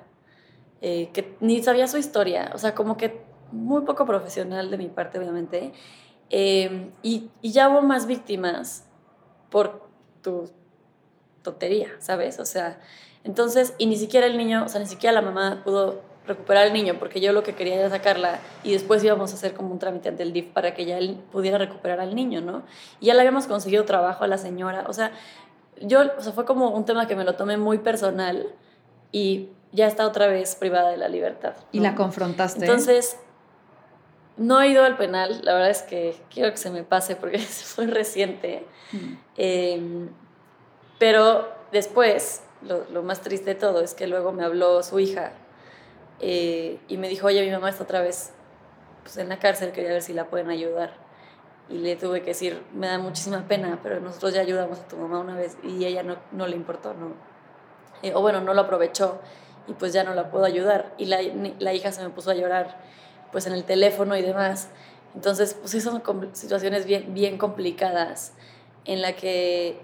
eh, que ni sabía su historia, o sea, como que muy poco profesional de mi parte, obviamente. Em, y, y, ya hubo más víctimas por tu tontería, ¿sabes? O sea, entonces, y ni siquiera el niño, o sea, ni siquiera la mamá pudo recuperar al niño, porque yo lo que quería era sacarla y después íbamos a hacer como un trámite ante el DIF para que ya él pudiera recuperar al niño, ¿no? Y ya le habíamos conseguido trabajo a la señora, o sea, yo, o sea, fue como un tema que me lo tomé muy personal y ya está otra vez privada de la libertad. ¿Y la confrontaste? Entonces, no he ido al penal, la verdad es que quiero que se me pase porque *laughs* fue reciente. Mm. Em, pero después, lo, más triste de todo es que luego me habló su hija eh, y me dijo, oye, mi mamá está otra vez pues, en la cárcel, quería ver si la pueden ayudar. Y le tuve que decir, me da muchísima pena, pero nosotros ya ayudamos a tu mamá una vez y ella no, no le importó, ¿no? Eh, o bueno, no lo aprovechó y pues ya no la puedo ayudar. Y la, la hija se me puso a llorar pues en el teléfono y demás. Entonces, pues sí son situaciones bien, bien complicadas en la que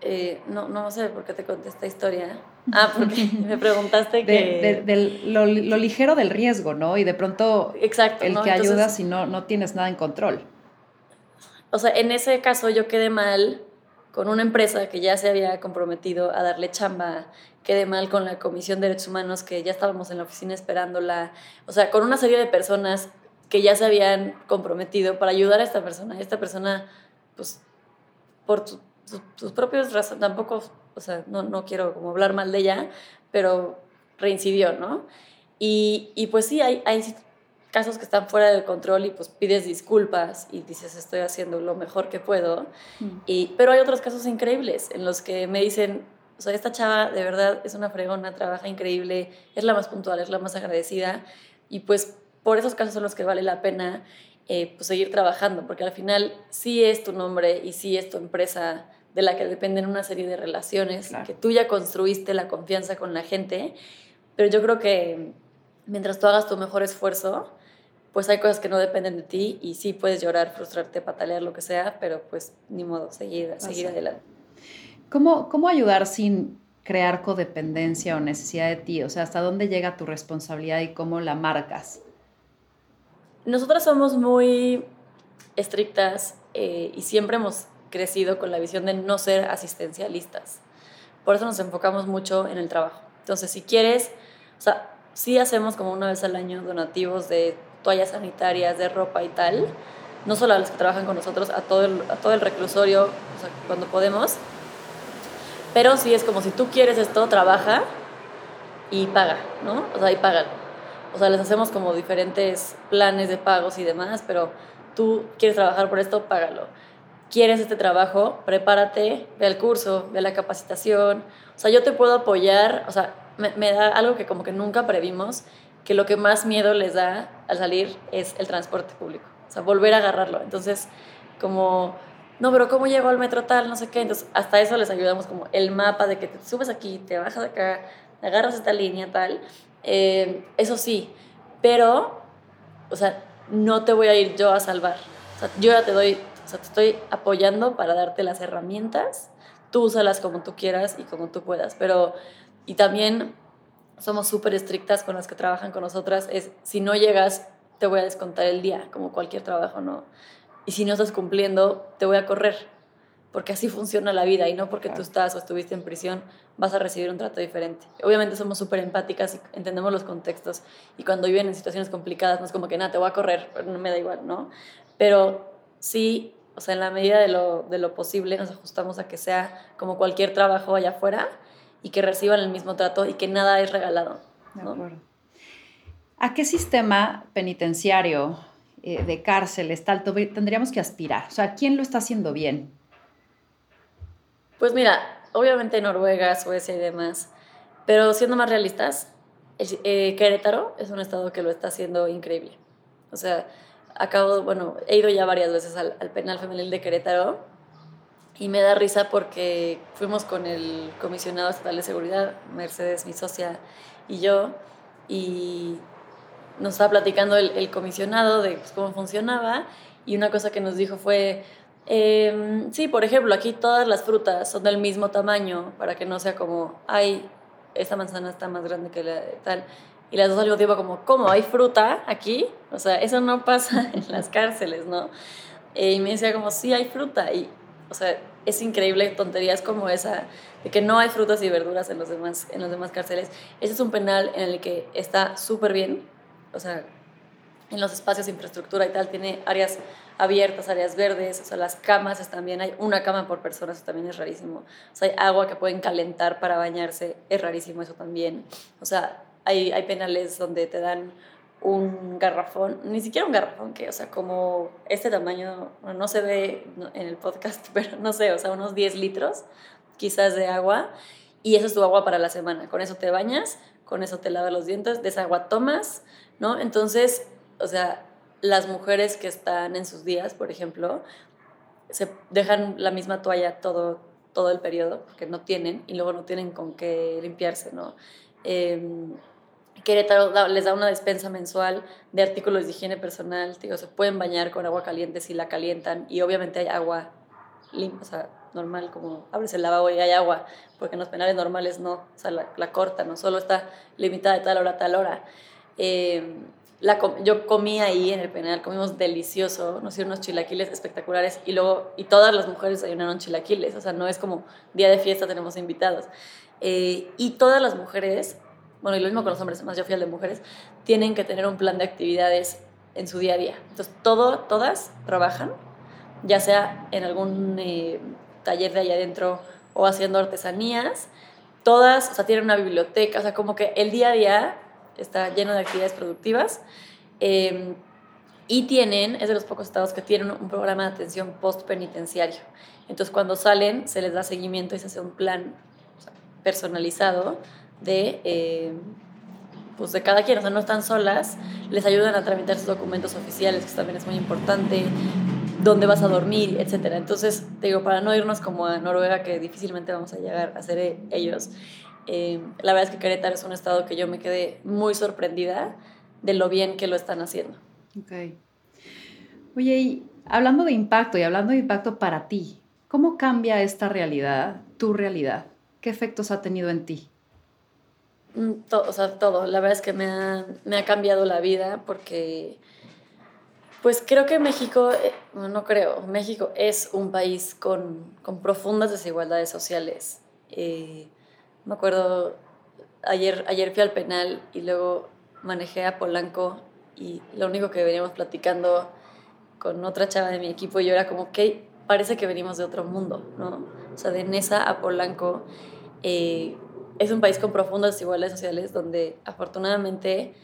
eh, no, no sé por qué te conté esta historia. Ah, porque *laughs* me preguntaste que... De, lo, ligero del riesgo, ¿no? Y de pronto Exacto, el que ayuda si no, no tienes nada en control. O sea, en ese caso yo quedé mal con una empresa que ya se había comprometido a darle chamba quedé mal con la Comisión de Derechos Humanos, que ya estábamos en la oficina esperándola, o sea, con una serie de personas que ya se habían comprometido para ayudar a esta persona. Esta persona, pues, por sus propios razones, tampoco, o sea, no, no quiero como hablar mal de ella, pero reincidió, ¿no? Y, y pues sí, hay, hay casos que están fuera del control y pues pides disculpas y dices estoy haciendo lo mejor que puedo. Mm. Y, pero hay otros casos increíbles en los que me dicen, o sea, esta chava de verdad es una fregona, trabaja increíble, es la más puntual, es la más agradecida y pues por esos casos son los que vale la pena eh, pues seguir trabajando, porque al final sí es tu nombre y sí es tu empresa de la que dependen una serie de relaciones, que tú ya construiste la confianza con la gente, pero yo creo que mientras tú hagas tu mejor esfuerzo, pues hay cosas que no dependen de ti y sí puedes llorar, frustrarte, patalear, lo que sea, pero pues ni modo, seguir, seguir adelante. ¿Cómo, ayudar sin crear codependencia o necesidad de ti? O sea, ¿hasta dónde llega tu responsabilidad y cómo la marcas? Nosotras somos muy estrictas eh, y siempre hemos crecido con la visión de no ser asistencialistas. Por eso nos enfocamos mucho en el trabajo. Entonces, si quieres, o sea, sí hacemos como una vez al año donativos de toallas sanitarias, de ropa y tal, no solo a los que trabajan con nosotros, a todo el, a todo el reclusorio, o sea, cuando podemos, pero sí es como si tú quieres esto, trabaja y paga, ¿no? O sea, y pagan. O sea, les hacemos como diferentes planes de pagos y demás, pero tú quieres trabajar por esto, págalo. Quieres este trabajo, prepárate, ve al curso, ve la capacitación. O sea, yo te puedo apoyar, o sea, me, me da algo que como que nunca previmos, que lo que más miedo les da al salir es el transporte público. O sea, volver a agarrarlo. Entonces, como, no, pero ¿cómo llego al metro tal? No sé qué. Entonces, hasta eso les ayudamos como el mapa de que te subes aquí, te bajas acá, agarras esta línea tal. Eh, eso sí, pero, o sea, no te voy a ir yo a salvar. O sea, yo ya te doy, o sea, te estoy apoyando para darte las herramientas. Tú úsalas como tú quieras y como tú puedas. Pero, y también somos súper estrictas con las que trabajan con nosotras. Es, si no llegas, te voy a descontar el día, como cualquier trabajo, ¿no? Y si no estás cumpliendo, te voy a correr. Porque así funciona la vida y no porque tú estás o estuviste en prisión vas a recibir un trato diferente. Obviamente somos súper empáticas y entendemos los contextos y cuando viven en situaciones complicadas no es como que nada, te voy a correr, no me da igual, ¿no? Pero sí, o sea, en la medida de lo, de lo posible nos ajustamos a que sea como cualquier trabajo allá afuera y que reciban el mismo trato y que nada es regalado. ¿no? De acuerdo. ¿A qué sistema penitenciario eh, de cárceles tal tendríamos que aspirar? O sea, ¿quién lo está haciendo bien? Pues mira, obviamente Noruega, Suecia y demás, pero siendo más realistas, eh, Querétaro es un estado que lo está haciendo increíble. O sea, acabo, bueno, he ido ya varias veces al, penal femenil de Querétaro y me da risa porque fuimos con el comisionado estatal de seguridad, Mercedes, mi socia, y yo, y nos estaba platicando el, comisionado de pues, cómo funcionaba y una cosa que nos dijo fue, Em, sí, por ejemplo, aquí todas las frutas son del mismo tamaño para que no sea como, ay, esta manzana está más grande que la de tal. Y las dos al mismo tiempo como, ¿cómo? ¿Hay fruta aquí? O sea, eso no pasa *laughs* en las cárceles, ¿no? Eh, y me decía como, sí, hay fruta. Y, o sea, es increíble tonterías como esa de que no hay frutas y verduras en los demás, en los demás cárceles. Ese es un penal en el que está súper bien. O sea, en los espacios infraestructura y tal, tiene áreas abiertas, áreas verdes, o sea, las camas también, hay una cama por persona, eso también es rarísimo. O sea, hay agua que pueden calentar para bañarse, es rarísimo eso también. O sea, hay, hay penales donde te dan un garrafón, ni siquiera un garrafón, que, o sea, como este tamaño, no se ve en el podcast, *laughs* pero no sé, o sea, unos 10 litros quizás de agua, y eso es tu agua para la semana. Con eso te bañas, con eso te lavas los dientes, de esa agua tomas, ¿no? Entonces, o sea, las mujeres que están en sus días, por ejemplo, se dejan la misma toalla todo, todo el periodo, porque no tienen, y luego no tienen con qué limpiarse, ¿no? Eh, Querétaro les da una despensa mensual de artículos de higiene personal, digo, se pueden bañar con agua caliente si la calientan, y obviamente hay agua limpia, o sea, normal, como abres el lavabo y hay agua, porque en los penales normales no, o sea, la, la cortan, no solo está limitada de tal hora a tal hora. Eh, yo comí ahí en el penal, comimos delicioso, nos hicieron unos chilaquiles espectaculares y luego, y todas las mujeres ayunaron chilaquiles, o sea, no es como día de fiesta tenemos invitados. Eh, y todas las mujeres, bueno, y lo mismo con los hombres, además yo fui al de mujeres, tienen que tener un plan de actividades en su día a día. Entonces, todo, todas trabajan, ya sea en algún eh, taller de allá adentro o haciendo artesanías, todas, o sea, tienen una biblioteca, o sea, como que el día a día está lleno de actividades productivas. Em, y tienen, es de los pocos estados que tienen un programa de atención post-penitenciario. Entonces, cuando salen, se les da seguimiento y se hace un plan personalizado de, em, pues de cada quien. O sea, no están solas, les ayudan a tramitar sus documentos oficiales, que también es muy importante, dónde vas a dormir, etc. Entonces, te digo, para no irnos como a Noruega, que difícilmente vamos a llegar a ser eh, ellos, eh, la verdad es que Querétaro es un estado que yo me quedé muy sorprendida de lo bien que lo están haciendo. Ok. Oye, y hablando de impacto y hablando de impacto para ti, ¿cómo cambia esta realidad, tu realidad? ¿Qué efectos ha tenido en ti? Mm, todo, o sea, todo. La verdad es que me ha, me ha cambiado la vida porque, pues creo que México, eh, no creo, México es un país con, con profundas desigualdades sociales. Eh, me acuerdo, ayer, ayer fui al penal y luego manejé a Polanco y lo único que veníamos platicando con otra chava de mi equipo y yo era como, que parece que venimos de otro mundo, ¿no? O sea, de Nesa a Polanco, eh, es un país con profundas desigualdades sociales donde afortunadamente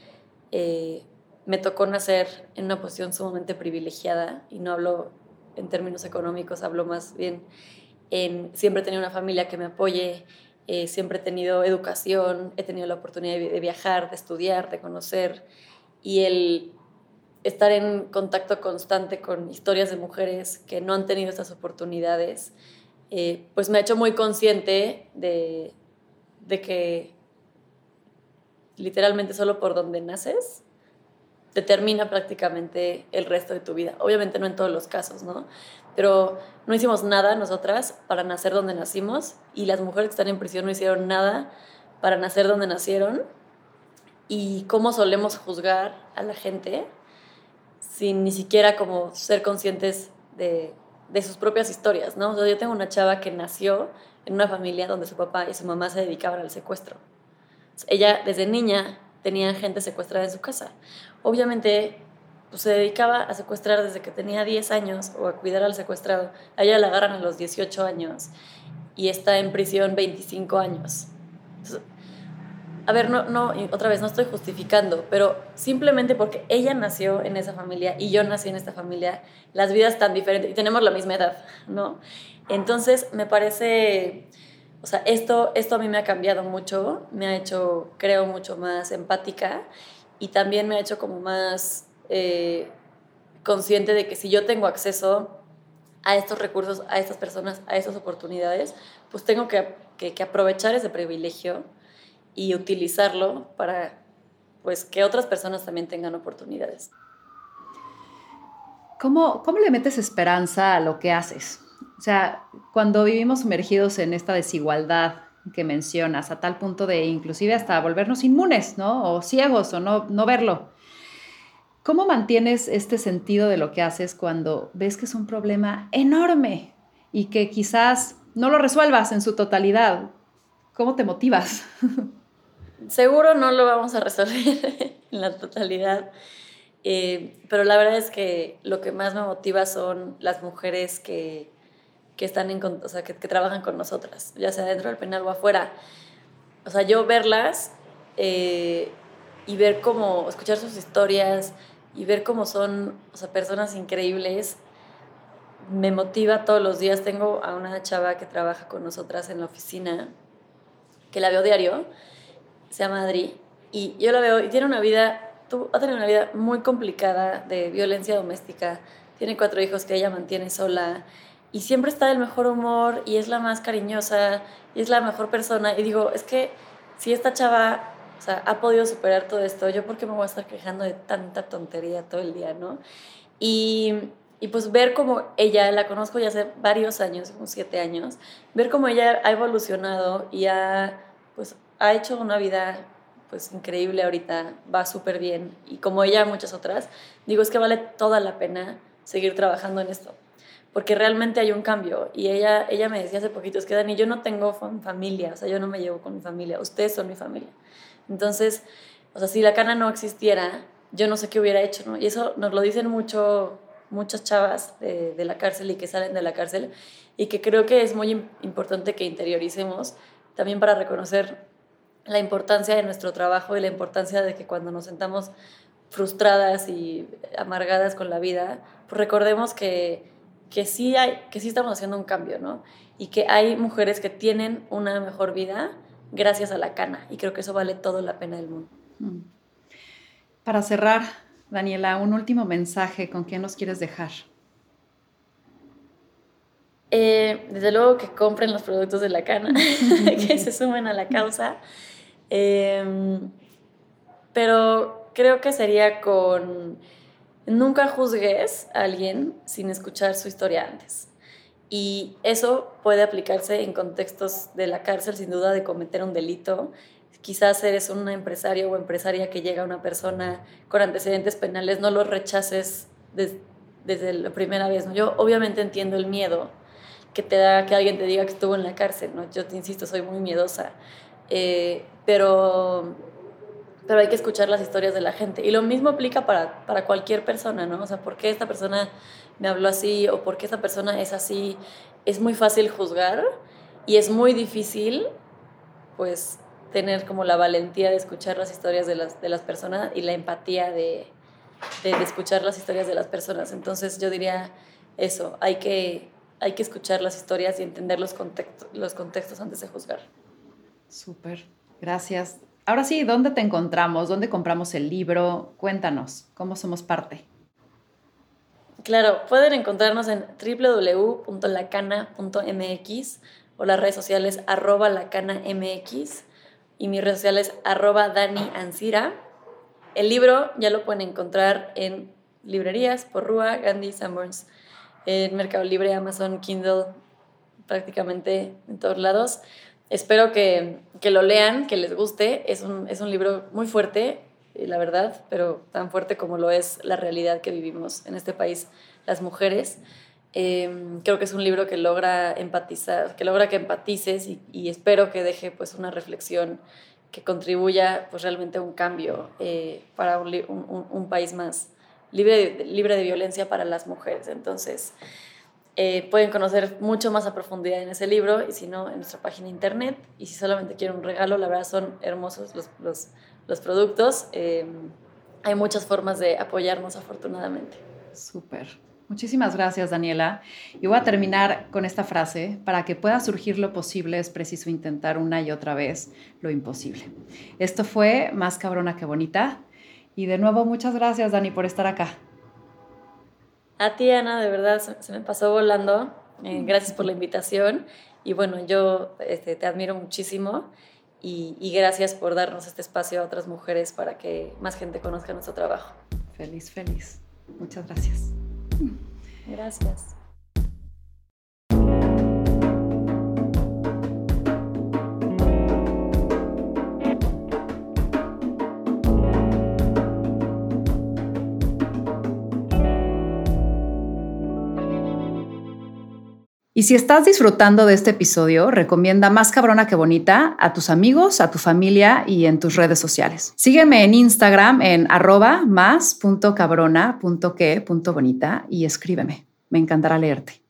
eh, me tocó nacer en una posición sumamente privilegiada y no hablo en términos económicos, hablo más bien en siempre he tenido una familia que me apoye, eh, siempre he tenido educación, he tenido la oportunidad de viajar, de estudiar, de conocer y el estar en contacto constante con historias de mujeres que no han tenido estas oportunidades, eh, pues me ha hecho muy consciente de, de que literalmente solo por donde naces determina prácticamente el resto de tu vida. Obviamente no en todos los casos, ¿no? Pero no hicimos nada nosotras para nacer donde nacimos y las mujeres que están en prisión no hicieron nada para nacer donde nacieron. Y cómo solemos juzgar a la gente sin ni siquiera como ser conscientes de, de sus propias historias, ¿no? O yo tengo una chava que nació en una familia donde su papá y su mamá se dedicaban al secuestro. Ella desde niña tenía gente secuestrada en su casa. Obviamente pues, se dedicaba a secuestrar desde que tenía 10 años o a cuidar al secuestrado. A ella la agarran a los 18 años y está en prisión 25 años a ver, no, no, otra vez no estoy justificando, pero simplemente porque ella nació en esa familia y yo nací en esta familia, las vidas están diferentes y tenemos la misma edad, ¿no? Entonces, me parece, o sea, esto, esto a mí me ha cambiado mucho, me ha hecho, creo, mucho más empática y también me ha hecho como más eh, consciente de que si yo tengo acceso a estos recursos, a estas personas, a estas oportunidades, pues tengo que, que aprovechar ese privilegio y utilizarlo para pues que otras personas también tengan oportunidades. ¿Cómo, ¿Cómo le metes esperanza a lo que haces? O sea, cuando vivimos sumergidos en esta desigualdad que mencionas, a tal punto de inclusive hasta volvernos inmunes, ¿no? O ciegos, o no, no verlo. ¿Cómo mantienes este sentido de lo que haces cuando ves que es un problema enorme y que quizás no lo resuelvas en su totalidad? ¿Cómo te motivas? *laughs* Seguro no lo vamos a resolver *laughs* en la totalidad, eh, pero la verdad es que lo que más me motiva son las mujeres que, que están en, o sea, que, trabajan con nosotras, ya sea dentro del penal o afuera. O sea, yo verlas eh, y ver cómo, escuchar sus historias y ver cómo son, o sea, personas increíbles, me motiva todos los días. Tengo a una chava que trabaja con nosotras en la oficina, que la veo diario, se llama Adri, y yo la veo y tiene una vida, tú, ha tenido una vida muy complicada de violencia doméstica, tiene cuatro hijos que ella mantiene sola, y siempre está del mejor humor, y es la más cariñosa, y es la mejor persona, y digo, es que si esta chava o sea, ha podido superar todo esto, yo por qué me voy a estar quejando de tanta tontería todo el día, ¿no? Y, y pues ver cómo ella, la conozco ya hace varios años, como siete años, ver cómo ella ha evolucionado y ha, pues, ha hecho una vida pues increíble ahorita, va súper bien y como ella muchas otras, digo es que vale toda la pena seguir trabajando en esto, porque realmente hay un cambio y ella, ella me decía hace poquito, es que Dani, yo no tengo familia, o sea, yo no me llevo con mi familia, ustedes son mi familia. Entonces, o sea, si la cana no existiera, yo no sé qué hubiera hecho, ¿no? Y eso nos lo dicen mucho muchas chavas de, de la cárcel y que salen de la cárcel y que creo que es muy importante que interioricemos también para reconocer la importancia de nuestro trabajo y la importancia de que cuando nos sentamos frustradas y amargadas con la vida, pues recordemos que, que, sí hay, que sí estamos haciendo un cambio, ¿no? Y que hay mujeres que tienen una mejor vida gracias a la cana. Y creo que eso vale todo la pena del mundo. Mm. Para cerrar, Daniela, un último mensaje, ¿con quién nos quieres dejar? Eh, desde luego que compren los productos de la cana, *laughs* que se sumen a la causa. Em, pero creo que sería con... Nunca juzgues a alguien sin escuchar su historia antes. Y eso puede aplicarse en contextos de la cárcel, sin duda, de cometer un delito. Quizás eres un empresario o empresaria que llega a una persona con antecedentes penales, no lo rechaces desde la primera vez. Yo obviamente entiendo el miedo que te da que alguien te diga que estuvo en la cárcel. ¿no? Yo te insisto, soy muy miedosa. Eh, pero, pero hay que escuchar las historias de la gente. Y lo mismo aplica para, para cualquier persona, ¿no? O sea, ¿por qué esta persona me habló así o por qué esta persona es así? Es muy fácil juzgar y es muy difícil pues tener como la valentía de escuchar las historias de las, de las personas y la empatía de, de, escuchar las historias de las personas. Entonces yo diría eso, hay que, hay que escuchar las historias y entender los contextos, los contextos antes de juzgar. Súper, gracias. Ahora sí, ¿dónde te encontramos? ¿Dónde compramos el libro? Cuéntanos, ¿cómo somos parte? Claro, pueden encontrarnos en www.lacana.mx o las redes sociales arroba lacanamx y mis redes sociales arroba El libro ya lo pueden encontrar en librerías, por Rúa, Gandhi, Sanborns, en Mercado Libre, Amazon, Kindle, prácticamente en todos lados. Espero que, que lo lean, que les guste. Es un, es un libro muy fuerte, eh, la verdad, pero tan fuerte como lo es la realidad que vivimos en este país las mujeres. Em, creo que es un libro que logra empatizar, que logra que empatices y, y espero que deje pues una reflexión que contribuya pues realmente a un cambio eh, para un, un, un, país más libre de, libre de violencia para las mujeres. Entonces, eh, pueden conocer mucho más a profundidad en ese libro y si no, en nuestra página internet. Y si solamente quieren un regalo, la verdad son hermosos los, los, los productos. Em, hay muchas formas de apoyarnos afortunadamente. Súper. Muchísimas gracias, Daniela. Y voy a terminar con esta frase. Para que pueda surgir lo posible es preciso intentar una y otra vez lo imposible. Esto fue Más cabrona que bonita. Y de nuevo, muchas gracias, Dani, por estar acá. A ti, Ana, de verdad, se me pasó volando. Eh, gracias por la invitación. Y bueno, yo este, te admiro muchísimo. Y, y gracias por darnos este espacio a otras mujeres para que más gente conozca nuestro trabajo. Feliz, feliz. Muchas gracias. Gracias. Y si estás disfrutando de este episodio, recomienda Más Cabrona que Bonita a tus amigos, a tu familia y en tus redes sociales. Sígueme en Instagram en arroba más.cabrona.que.bonita y escríbeme. Me encantará leerte.